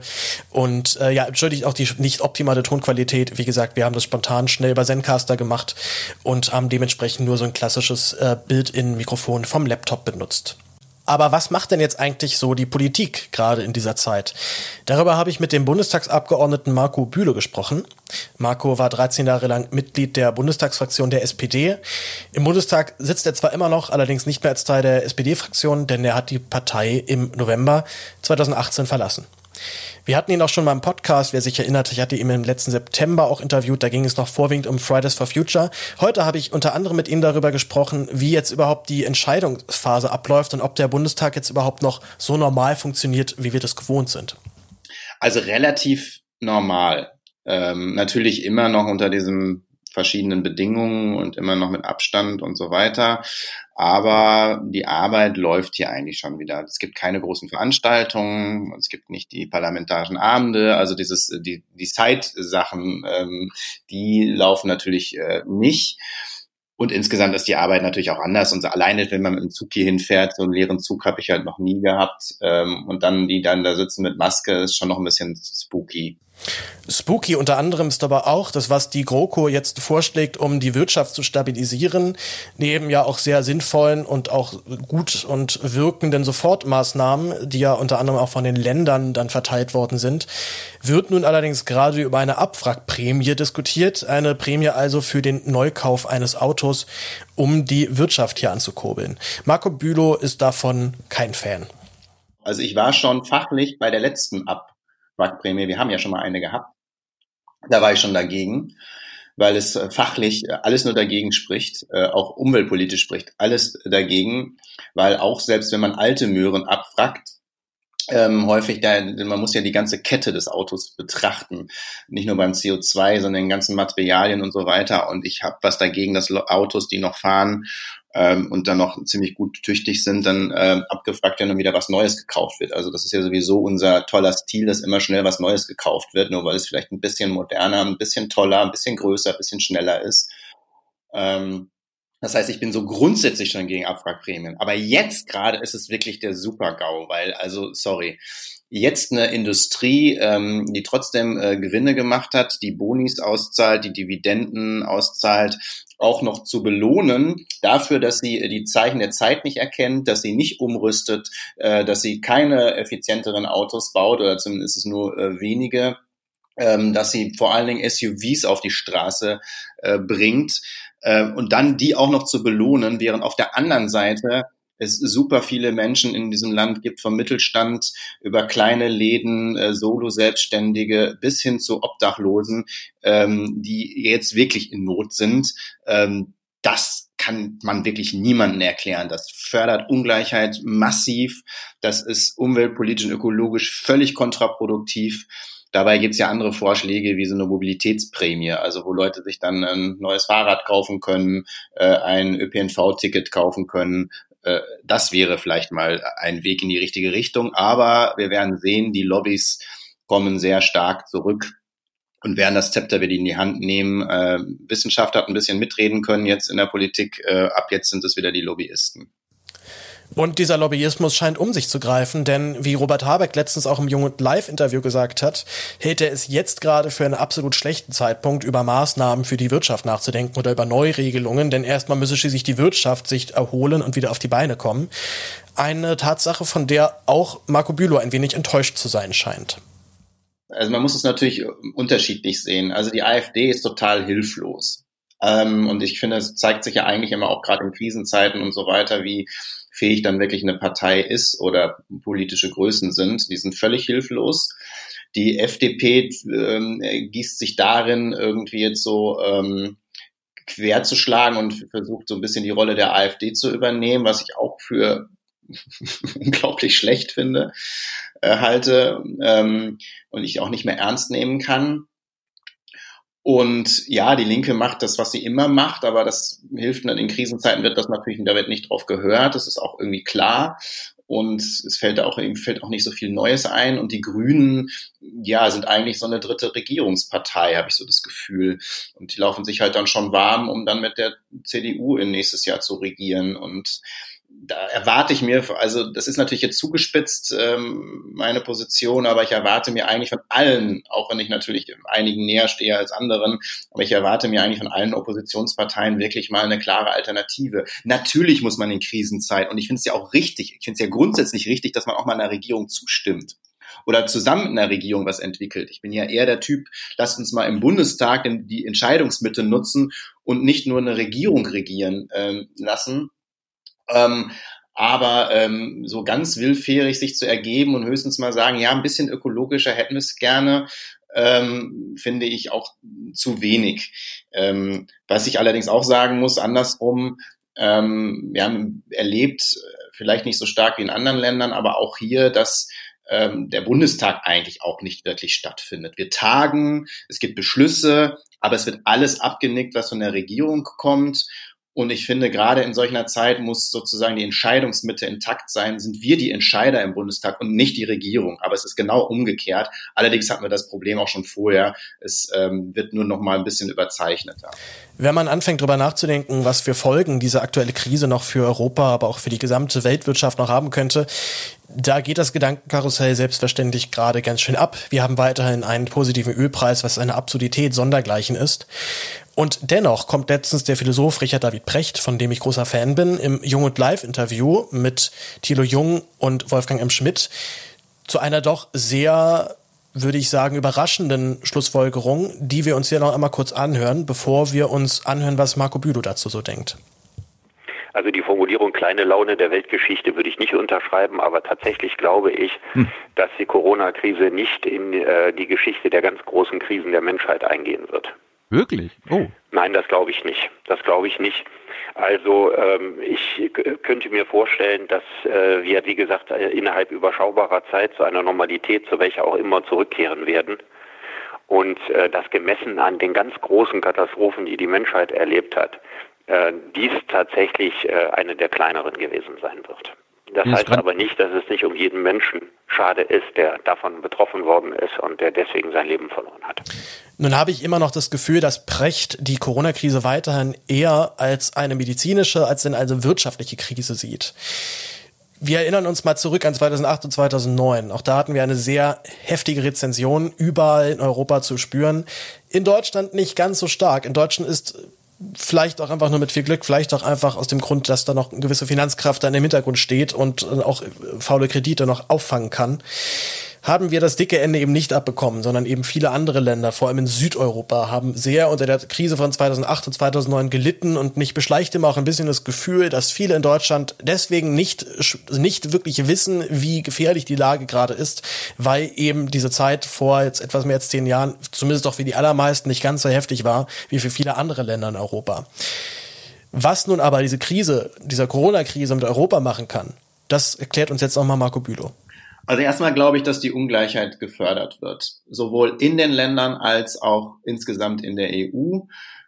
Und äh, ja, entschuldigt auch die nicht optimale Tonqualität. Wie gesagt, wir haben das spontan schnell über Zencaster gemacht und haben dementsprechend nur so ein klassisches äh, Bild-in-Mikrofon vom Laptop benutzt. Aber was macht denn jetzt eigentlich so die Politik gerade in dieser Zeit? Darüber habe ich mit dem Bundestagsabgeordneten Marco Bühle gesprochen. Marco war 13 Jahre lang Mitglied der Bundestagsfraktion der SPD. Im Bundestag sitzt er zwar immer noch, allerdings nicht mehr als Teil der SPD-Fraktion, denn er hat die Partei im November 2018 verlassen. Wir hatten ihn auch schon mal im Podcast, wer sich erinnert, ich hatte ihn im letzten September auch interviewt, da ging es noch vorwiegend um Fridays for Future. Heute habe ich unter anderem mit ihm darüber gesprochen, wie jetzt überhaupt die Entscheidungsphase abläuft und ob der Bundestag jetzt überhaupt noch so normal funktioniert, wie wir das gewohnt sind. Also relativ normal. Ähm, natürlich immer noch unter diesem verschiedenen Bedingungen und immer noch mit Abstand und so weiter. Aber die Arbeit läuft hier eigentlich schon wieder. Es gibt keine großen Veranstaltungen, es gibt nicht die parlamentarischen Abende, also dieses die die Side-Sachen, ähm, die laufen natürlich äh, nicht. Und insgesamt ist die Arbeit natürlich auch anders. Und alleine, wenn man mit dem Zug hier hinfährt, so einen leeren Zug habe ich halt noch nie gehabt. Ähm, und dann die dann da sitzen mit Maske, ist schon noch ein bisschen spooky. Spooky unter anderem ist aber auch das, was die GroKo jetzt vorschlägt, um die Wirtschaft zu stabilisieren, neben ja auch sehr sinnvollen und auch gut und wirkenden Sofortmaßnahmen, die ja unter anderem auch von den Ländern dann verteilt worden sind, wird nun allerdings gerade über eine Abwrackprämie diskutiert, eine Prämie also für den Neukauf eines Autos, um die Wirtschaft hier anzukurbeln. Marco Bülow ist davon kein Fan. Also ich war schon fachlich bei der letzten Abwrackprämie, wir haben ja schon mal eine gehabt, da war ich schon dagegen, weil es äh, fachlich äh, alles nur dagegen spricht, äh, auch umweltpolitisch spricht alles dagegen, weil auch selbst wenn man alte Möhren abfragt, ähm, häufig, da, man muss ja die ganze Kette des Autos betrachten, nicht nur beim CO2, sondern den ganzen Materialien und so weiter. Und ich habe was dagegen, dass Autos, die noch fahren ähm, und dann noch ziemlich gut tüchtig sind, dann ähm, abgefragt werden und wieder was Neues gekauft wird. Also das ist ja sowieso unser toller Stil, dass immer schnell was Neues gekauft wird, nur weil es vielleicht ein bisschen moderner, ein bisschen toller, ein bisschen größer, ein bisschen schneller ist. Ähm, das heißt, ich bin so grundsätzlich schon gegen Abwrackprämien. Aber jetzt gerade ist es wirklich der Super-GAU, weil, also, sorry, jetzt eine Industrie, ähm, die trotzdem äh, Gewinne gemacht hat, die Bonis auszahlt, die Dividenden auszahlt, auch noch zu belohnen dafür, dass sie die Zeichen der Zeit nicht erkennt, dass sie nicht umrüstet, äh, dass sie keine effizienteren Autos baut oder zumindest ist es nur äh, wenige, ähm, dass sie vor allen Dingen SUVs auf die Straße äh, bringt äh, und dann die auch noch zu belohnen, während auf der anderen Seite es super viele Menschen in diesem Land gibt, vom Mittelstand über kleine Läden, äh, Solo-Selbstständige bis hin zu Obdachlosen, ähm, die jetzt wirklich in Not sind. Ähm, das kann man wirklich niemandem erklären. Das fördert Ungleichheit massiv. Das ist umweltpolitisch und ökologisch völlig kontraproduktiv. Dabei gibt's ja andere Vorschläge wie so eine Mobilitätsprämie, also wo Leute sich dann ein neues Fahrrad kaufen können, äh, ein ÖPNV-Ticket kaufen können. Äh, das wäre vielleicht mal ein Weg in die richtige Richtung. Aber wir werden sehen, die Lobbys kommen sehr stark zurück und werden das Zepter wieder in die Hand nehmen. Äh, Wissenschaft hat ein bisschen mitreden können jetzt in der Politik. Äh, ab jetzt sind es wieder die Lobbyisten. Und dieser Lobbyismus scheint um sich zu greifen, denn wie Robert Habeck letztens auch im Jung Live-Interview gesagt hat, hält er es jetzt gerade für einen absolut schlechten Zeitpunkt, über Maßnahmen für die Wirtschaft nachzudenken oder über Neuregelungen, denn erstmal müsse schließlich die Wirtschaft sich erholen und wieder auf die Beine kommen. Eine Tatsache, von der auch Marco Bülow ein wenig enttäuscht zu sein scheint. Also man muss es natürlich unterschiedlich sehen. Also die AfD ist total hilflos. Ähm, und ich finde, es zeigt sich ja eigentlich immer auch gerade in Krisenzeiten und so weiter, wie fähig dann wirklich eine Partei ist oder politische Größen sind. Die sind völlig hilflos. Die FDP ähm, gießt sich darin irgendwie jetzt so ähm, quer zu schlagen und versucht so ein bisschen die Rolle der AfD zu übernehmen, was ich auch für unglaublich schlecht finde, äh, halte ähm, und ich auch nicht mehr ernst nehmen kann. Und ja, die Linke macht das, was sie immer macht, aber das hilft in Krisenzeiten wird das natürlich, da wird nicht drauf gehört, das ist auch irgendwie klar. Und es fällt auch, ihm fällt auch nicht so viel Neues ein. Und die Grünen, ja, sind eigentlich so eine dritte Regierungspartei, habe ich so das Gefühl. Und die laufen sich halt dann schon warm, um dann mit der CDU in nächstes Jahr zu regieren. Und da erwarte ich mir, also das ist natürlich jetzt zugespitzt, ähm, meine Position, aber ich erwarte mir eigentlich von allen, auch wenn ich natürlich einigen näher stehe als anderen, aber ich erwarte mir eigentlich von allen Oppositionsparteien wirklich mal eine klare Alternative. Natürlich muss man in Krisenzeit, und ich finde es ja auch richtig, ich finde es ja grundsätzlich richtig, dass man auch mal einer Regierung zustimmt oder zusammen in der Regierung was entwickelt. Ich bin ja eher der Typ, lasst uns mal im Bundestag die Entscheidungsmittel nutzen und nicht nur eine Regierung regieren ähm, lassen, ähm, aber ähm, so ganz willfährig sich zu ergeben und höchstens mal sagen, ja, ein bisschen ökologischer hätten wir es gerne, ähm, finde ich auch zu wenig. Ähm, was ich allerdings auch sagen muss, andersrum, ähm, wir haben erlebt, vielleicht nicht so stark wie in anderen Ländern, aber auch hier, dass ähm, der Bundestag eigentlich auch nicht wirklich stattfindet. Wir tagen, es gibt Beschlüsse, aber es wird alles abgenickt, was von der Regierung kommt. Und ich finde, gerade in solch einer Zeit muss sozusagen die Entscheidungsmitte intakt sein. Sind wir die Entscheider im Bundestag und nicht die Regierung? Aber es ist genau umgekehrt. Allerdings hatten wir das Problem auch schon vorher. Es ähm, wird nur noch mal ein bisschen überzeichneter. Wenn man anfängt, darüber nachzudenken, was für Folgen diese aktuelle Krise noch für Europa, aber auch für die gesamte Weltwirtschaft noch haben könnte, da geht das Gedankenkarussell selbstverständlich gerade ganz schön ab. Wir haben weiterhin einen positiven Ölpreis, was eine Absurdität sondergleichen ist. Und dennoch kommt letztens der Philosoph Richard David Precht, von dem ich großer Fan bin, im Jung und Live Interview mit Thilo Jung und Wolfgang M. Schmidt zu einer doch sehr, würde ich sagen, überraschenden Schlussfolgerung, die wir uns hier noch einmal kurz anhören, bevor wir uns anhören, was Marco Bülow dazu so denkt. Also die Formulierung kleine Laune der Weltgeschichte würde ich nicht unterschreiben, aber tatsächlich glaube ich, hm. dass die Corona-Krise nicht in äh, die Geschichte der ganz großen Krisen der Menschheit eingehen wird. Wirklich? Oh. Nein, das glaube ich nicht. Das glaube ich nicht. Also ähm, ich könnte mir vorstellen, dass äh, wir, wie gesagt, äh, innerhalb überschaubarer Zeit zu einer Normalität, zu welcher auch immer, zurückkehren werden. Und äh, das gemessen an den ganz großen Katastrophen, die die Menschheit erlebt hat, äh, dies tatsächlich äh, eine der kleineren gewesen sein wird. Das heißt aber nicht, dass es nicht um jeden Menschen schade ist, der davon betroffen worden ist und der deswegen sein Leben verloren hat. Nun habe ich immer noch das Gefühl, dass Precht die Corona-Krise weiterhin eher als eine medizinische, als denn eine wirtschaftliche Krise sieht. Wir erinnern uns mal zurück an 2008 und 2009. Auch da hatten wir eine sehr heftige Rezension überall in Europa zu spüren. In Deutschland nicht ganz so stark. In Deutschland ist vielleicht auch einfach nur mit viel Glück, vielleicht auch einfach aus dem Grund, dass da noch eine gewisse Finanzkraft dann im Hintergrund steht und auch faule Kredite noch auffangen kann haben wir das dicke Ende eben nicht abbekommen, sondern eben viele andere Länder, vor allem in Südeuropa, haben sehr unter der Krise von 2008 und 2009 gelitten und mich beschleicht immer auch ein bisschen das Gefühl, dass viele in Deutschland deswegen nicht, nicht wirklich wissen, wie gefährlich die Lage gerade ist, weil eben diese Zeit vor jetzt etwas mehr als zehn Jahren, zumindest doch für die allermeisten, nicht ganz so heftig war, wie für viele andere Länder in Europa. Was nun aber diese Krise, dieser Corona-Krise mit Europa machen kann, das erklärt uns jetzt nochmal Marco Bülow. Also erstmal glaube ich, dass die Ungleichheit gefördert wird, sowohl in den Ländern als auch insgesamt in der EU,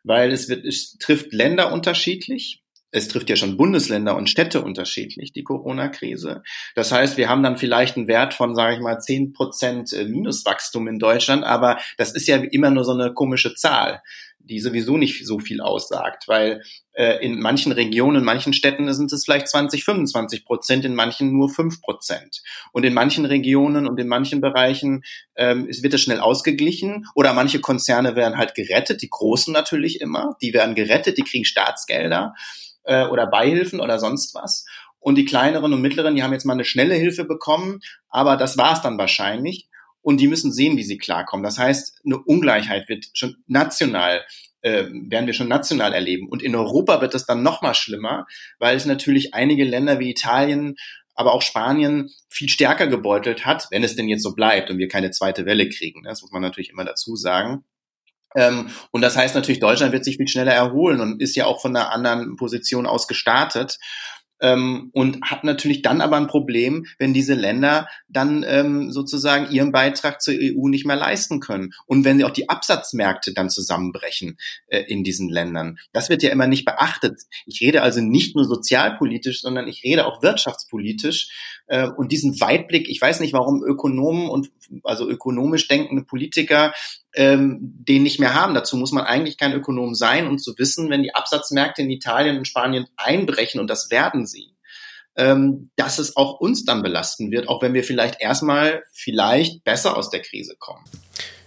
weil es, wird, es trifft Länder unterschiedlich. Es trifft ja schon Bundesländer und Städte unterschiedlich, die Corona-Krise. Das heißt, wir haben dann vielleicht einen Wert von, sage ich mal, zehn Prozent äh, Minuswachstum in Deutschland, aber das ist ja immer nur so eine komische Zahl die sowieso nicht so viel aussagt, weil äh, in manchen Regionen, in manchen Städten sind es vielleicht 20, 25 Prozent, in manchen nur 5 Prozent. Und in manchen Regionen und in manchen Bereichen ähm, es wird es schnell ausgeglichen oder manche Konzerne werden halt gerettet, die großen natürlich immer, die werden gerettet, die kriegen Staatsgelder äh, oder Beihilfen oder sonst was. Und die kleineren und mittleren, die haben jetzt mal eine schnelle Hilfe bekommen, aber das war es dann wahrscheinlich und die müssen sehen, wie sie klarkommen. Das heißt, eine Ungleichheit wird schon national äh, werden wir schon national erleben. Und in Europa wird es dann noch mal schlimmer, weil es natürlich einige Länder wie Italien, aber auch Spanien viel stärker gebeutelt hat, wenn es denn jetzt so bleibt und wir keine zweite Welle kriegen. Das muss man natürlich immer dazu sagen. Ähm, und das heißt natürlich, Deutschland wird sich viel schneller erholen und ist ja auch von einer anderen Position aus gestartet ähm, und hat natürlich dann aber ein Problem, wenn diese Länder dann ähm, sozusagen ihren Beitrag zur EU nicht mehr leisten können und wenn sie auch die Absatzmärkte dann zusammenbrechen äh, in diesen Ländern. Das wird ja immer nicht beachtet. Ich rede also nicht nur sozialpolitisch, sondern ich rede auch wirtschaftspolitisch äh, und diesen Weitblick. Ich weiß nicht, warum Ökonomen und also ökonomisch denkende Politiker ähm, den nicht mehr haben. Dazu muss man eigentlich kein Ökonom sein, um zu wissen, wenn die Absatzmärkte in Italien und Spanien einbrechen, und das werden sie, ähm, dass es auch uns dann belasten wird, auch wenn wir vielleicht erstmal vielleicht besser aus der Krise kommen.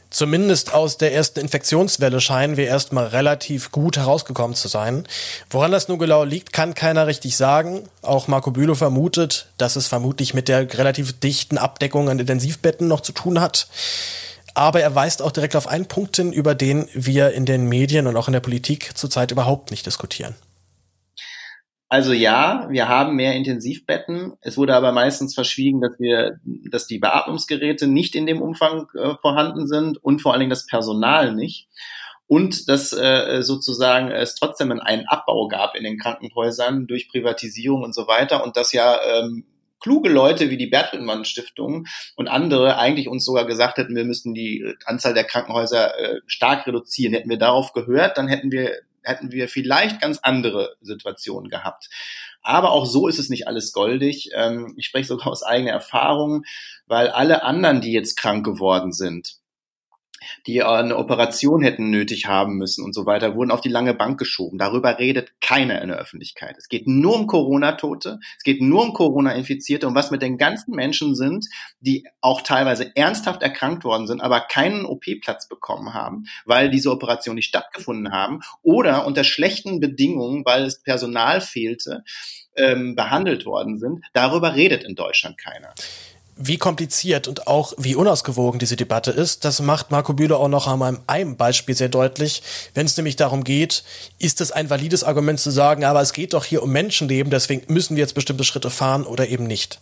Zumindest aus der ersten Infektionswelle scheinen wir erstmal relativ gut herausgekommen zu sein. Woran das nun genau liegt, kann keiner richtig sagen. Auch Marco Bülow vermutet, dass es vermutlich mit der relativ dichten Abdeckung an Intensivbetten noch zu tun hat. Aber er weist auch direkt auf einen Punkt hin, über den wir in den Medien und auch in der Politik zurzeit überhaupt nicht diskutieren. Also ja, wir haben mehr Intensivbetten. Es wurde aber meistens verschwiegen, dass wir, dass die Beatmungsgeräte nicht in dem Umfang äh, vorhanden sind und vor allen Dingen das Personal nicht. Und dass äh, sozusagen es trotzdem einen Abbau gab in den Krankenhäusern durch Privatisierung und so weiter und dass ja ähm, kluge Leute wie die Bertelsmann Stiftung und andere eigentlich uns sogar gesagt hätten, wir müssten die Anzahl der Krankenhäuser äh, stark reduzieren. Hätten wir darauf gehört, dann hätten wir hätten wir vielleicht ganz andere Situationen gehabt. Aber auch so ist es nicht alles goldig. Ähm, ich spreche sogar aus eigener Erfahrung, weil alle anderen, die jetzt krank geworden sind, die eine Operation hätten nötig haben müssen und so weiter, wurden auf die lange Bank geschoben. Darüber redet keiner in der Öffentlichkeit. Es geht nur um Corona-Tote, es geht nur um Corona-Infizierte und was mit den ganzen Menschen sind, die auch teilweise ernsthaft erkrankt worden sind, aber keinen OP-Platz bekommen haben, weil diese Operation nicht stattgefunden haben oder unter schlechten Bedingungen, weil es Personal fehlte, ähm, behandelt worden sind. Darüber redet in Deutschland keiner wie kompliziert und auch wie unausgewogen diese Debatte ist, das macht Marco Bühler auch noch an einem Beispiel sehr deutlich. Wenn es nämlich darum geht, ist es ein valides Argument zu sagen, aber es geht doch hier um Menschenleben, deswegen müssen wir jetzt bestimmte Schritte fahren oder eben nicht.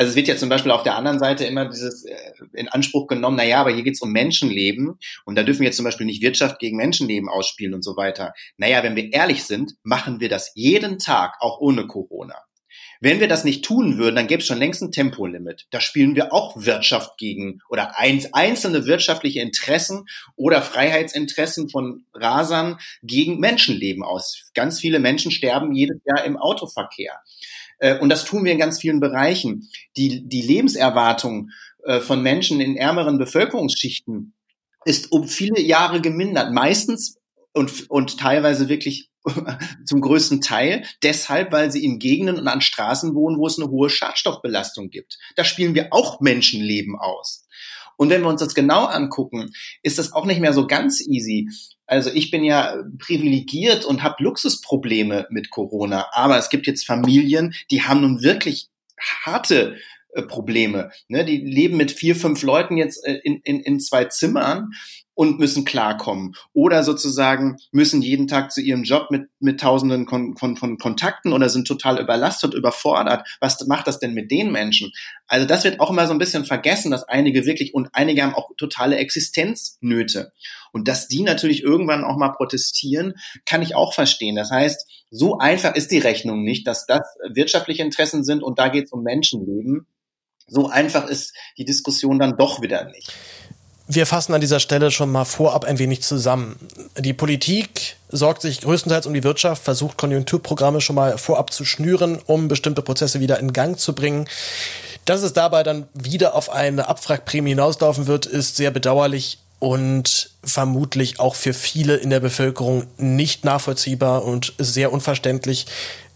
Also es wird ja zum Beispiel auf der anderen Seite immer dieses äh, in Anspruch genommen, na ja, aber hier geht's um Menschenleben und da dürfen wir jetzt zum Beispiel nicht Wirtschaft gegen Menschenleben ausspielen und so weiter. Naja, wenn wir ehrlich sind, machen wir das jeden Tag, auch ohne Corona. Wenn wir das nicht tun würden, dann gäbe es schon längst ein Tempolimit. Da spielen wir auch Wirtschaft gegen oder einzelne wirtschaftliche Interessen oder Freiheitsinteressen von Rasern gegen Menschenleben aus. Ganz viele Menschen sterben jedes Jahr im Autoverkehr. Äh, und das tun wir in ganz vielen Bereichen. Die, die Lebenserwartung äh, von Menschen in ärmeren Bevölkerungsschichten ist um viele Jahre gemindert. Meistens und, und teilweise wirklich zum größten Teil deshalb, weil sie in Gegenden und an Straßen wohnen, wo es eine hohe Schadstoffbelastung gibt. Da spielen wir auch Menschenleben aus. Und wenn wir uns das genau angucken, ist das auch nicht mehr so ganz easy. Also ich bin ja privilegiert und habe Luxusprobleme mit Corona, aber es gibt jetzt Familien, die haben nun wirklich harte äh, Probleme. Ne? Die leben mit vier, fünf Leuten jetzt äh, in, in, in zwei Zimmern und müssen klarkommen. Oder sozusagen müssen jeden Tag zu ihrem Job mit, mit tausenden von, von, von Kontakten oder sind total überlastet, überfordert. Was macht das denn mit den Menschen? Also das wird auch immer so ein bisschen vergessen, dass einige wirklich und einige haben auch totale Existenznöte. Und dass die natürlich irgendwann auch mal protestieren, kann ich auch verstehen. Das heißt, so einfach ist die Rechnung nicht, dass das wirtschaftliche Interessen sind und da geht es um Menschenleben. So einfach ist die Diskussion dann doch wieder nicht. Wir fassen an dieser Stelle schon mal vorab ein wenig zusammen. Die Politik sorgt sich größtenteils um die Wirtschaft, versucht Konjunkturprogramme schon mal vorab zu schnüren, um bestimmte Prozesse wieder in Gang zu bringen. Dass es dabei dann wieder auf eine Abwrackprämie hinauslaufen wird, ist sehr bedauerlich und vermutlich auch für viele in der Bevölkerung nicht nachvollziehbar und sehr unverständlich.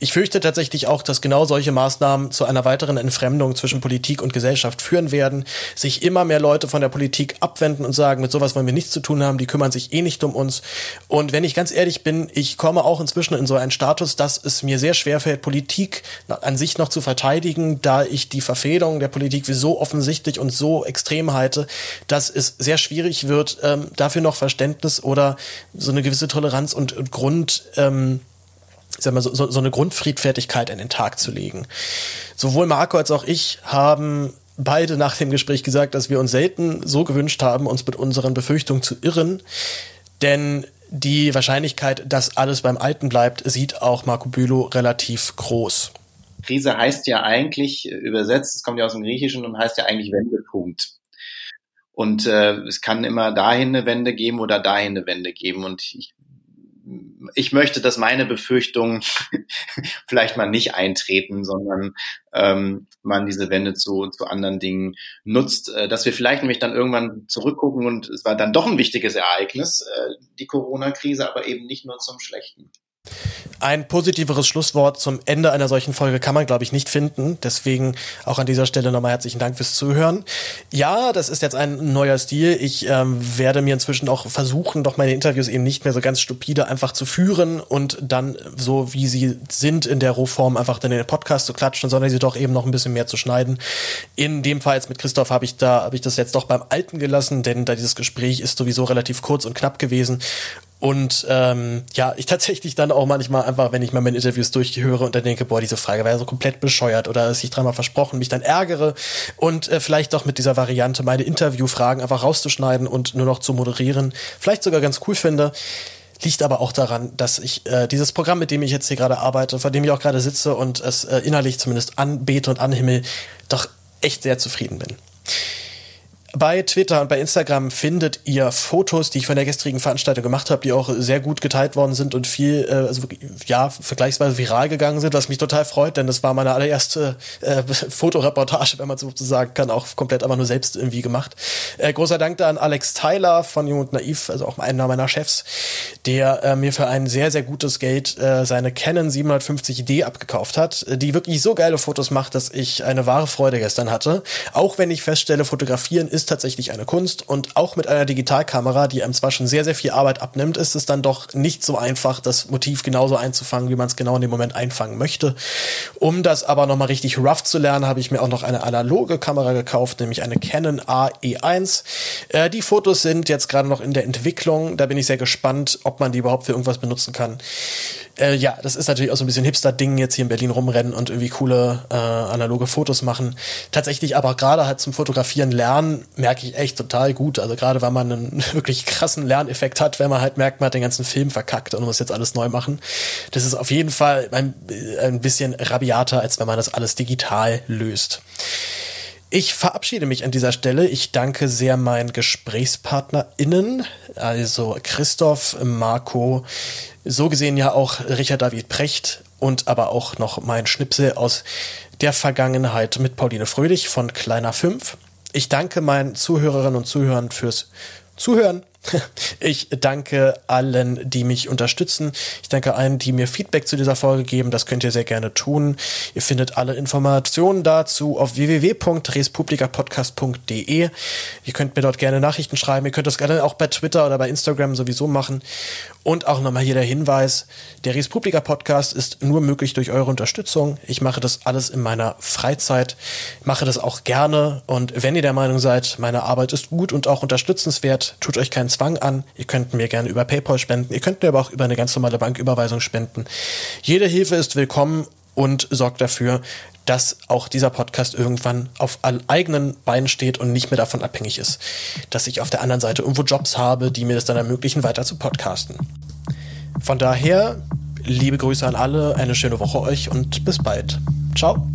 Ich fürchte tatsächlich auch, dass genau solche Maßnahmen zu einer weiteren Entfremdung zwischen Politik und Gesellschaft führen werden, sich immer mehr Leute von der Politik abwenden und sagen, mit sowas wollen wir nichts zu tun haben, die kümmern sich eh nicht um uns. Und wenn ich ganz ehrlich bin, ich komme auch inzwischen in so einen Status, dass es mir sehr schwer fällt, Politik an sich noch zu verteidigen, da ich die Verfehlung der Politik wie so offensichtlich und so extrem halte, dass es sehr schwierig wird, ähm, dafür noch Verständnis oder so eine gewisse Toleranz und, und Grund, ähm, sag mal, so, so eine Grundfriedfertigkeit an den Tag zu legen. Sowohl Marco als auch ich haben beide nach dem Gespräch gesagt, dass wir uns selten so gewünscht haben, uns mit unseren Befürchtungen zu irren. Denn die Wahrscheinlichkeit, dass alles beim Alten bleibt, sieht auch Marco Bülow relativ groß. Krise heißt ja eigentlich, übersetzt, es kommt ja aus dem Griechischen und heißt ja eigentlich Wendepunkt. Und äh, es kann immer dahin eine Wende geben oder dahin eine Wende geben. Und ich, ich möchte, dass meine Befürchtungen vielleicht mal nicht eintreten, sondern ähm, man diese Wende zu, zu anderen Dingen nutzt, äh, dass wir vielleicht nämlich dann irgendwann zurückgucken und es war dann doch ein wichtiges Ereignis, äh, die Corona-Krise, aber eben nicht nur zum Schlechten. Ein positiveres Schlusswort zum Ende einer solchen Folge kann man, glaube ich, nicht finden. Deswegen auch an dieser Stelle nochmal herzlichen Dank fürs Zuhören. Ja, das ist jetzt ein neuer Stil. Ich ähm, werde mir inzwischen auch versuchen, doch meine Interviews eben nicht mehr so ganz stupide einfach zu führen und dann so, wie sie sind, in der Rohform einfach dann in den Podcast zu klatschen, sondern sie doch eben noch ein bisschen mehr zu schneiden. In dem Fall jetzt mit Christoph habe ich da, habe ich das jetzt doch beim Alten gelassen, denn da dieses Gespräch ist sowieso relativ kurz und knapp gewesen und ähm, ja, ich tatsächlich dann auch manchmal einfach, wenn ich mal meine Interviews durchhöre und dann denke, boah, diese Frage war ja so komplett bescheuert oder ist ich dreimal versprochen, mich dann ärgere und äh, vielleicht doch mit dieser Variante meine Interviewfragen einfach rauszuschneiden und nur noch zu moderieren, vielleicht sogar ganz cool finde. Liegt aber auch daran, dass ich äh, dieses Programm, mit dem ich jetzt hier gerade arbeite, vor dem ich auch gerade sitze und es äh, innerlich zumindest anbete und anhimmel, doch echt sehr zufrieden bin. Bei Twitter und bei Instagram findet ihr Fotos, die ich von der gestrigen Veranstaltung gemacht habe, die auch sehr gut geteilt worden sind und viel, äh, also ja, vergleichsweise viral gegangen sind, was mich total freut, denn das war meine allererste äh, Fotoreportage, wenn man so sagen kann, auch komplett aber nur selbst irgendwie gemacht. Äh, großer Dank da an Alex Tyler von Jung und Naiv, also auch einer meiner Chefs, der äh, mir für ein sehr, sehr gutes Geld äh, seine Canon 750D abgekauft hat, die wirklich so geile Fotos macht, dass ich eine wahre Freude gestern hatte. Auch wenn ich feststelle, fotografieren ist ist tatsächlich eine Kunst und auch mit einer Digitalkamera, die einem zwar schon sehr, sehr viel Arbeit abnimmt, ist es dann doch nicht so einfach, das Motiv genauso einzufangen, wie man es genau in dem Moment einfangen möchte. Um das aber nochmal richtig rough zu lernen, habe ich mir auch noch eine analoge Kamera gekauft, nämlich eine Canon AE1. Äh, die Fotos sind jetzt gerade noch in der Entwicklung. Da bin ich sehr gespannt, ob man die überhaupt für irgendwas benutzen kann. Äh, ja, das ist natürlich auch so ein bisschen Hipster-Ding, jetzt hier in Berlin rumrennen und irgendwie coole äh, analoge Fotos machen. Tatsächlich aber gerade halt zum Fotografieren lernen, merke ich echt total gut. Also gerade weil man einen wirklich krassen Lerneffekt hat, wenn man halt merkt, man hat den ganzen Film verkackt und muss jetzt alles neu machen. Das ist auf jeden Fall ein, ein bisschen rabiater, als wenn man das alles digital löst. Ich verabschiede mich an dieser Stelle. Ich danke sehr meinen GesprächspartnerInnen, also Christoph, Marco, so gesehen ja auch Richard David Precht und aber auch noch mein Schnipsel aus der Vergangenheit mit Pauline Fröhlich von Kleiner 5. Ich danke meinen Zuhörerinnen und Zuhörern fürs Zuhören. Ich danke allen, die mich unterstützen. Ich danke allen, die mir Feedback zu dieser Folge geben. Das könnt ihr sehr gerne tun. Ihr findet alle Informationen dazu auf www.respublikapodcast.de. Ihr könnt mir dort gerne Nachrichten schreiben. Ihr könnt das gerne auch bei Twitter oder bei Instagram sowieso machen. Und auch nochmal hier der Hinweis, der Respublika Podcast ist nur möglich durch eure Unterstützung. Ich mache das alles in meiner Freizeit, mache das auch gerne. Und wenn ihr der Meinung seid, meine Arbeit ist gut und auch unterstützenswert, tut euch keinen Zwang an. Ihr könnt mir gerne über PayPal spenden. Ihr könnt mir aber auch über eine ganz normale Banküberweisung spenden. Jede Hilfe ist willkommen und sorgt dafür, dass auch dieser Podcast irgendwann auf eigenen Beinen steht und nicht mehr davon abhängig ist, dass ich auf der anderen Seite irgendwo Jobs habe, die mir das dann ermöglichen, weiter zu podcasten. Von daher, liebe Grüße an alle, eine schöne Woche euch und bis bald. Ciao.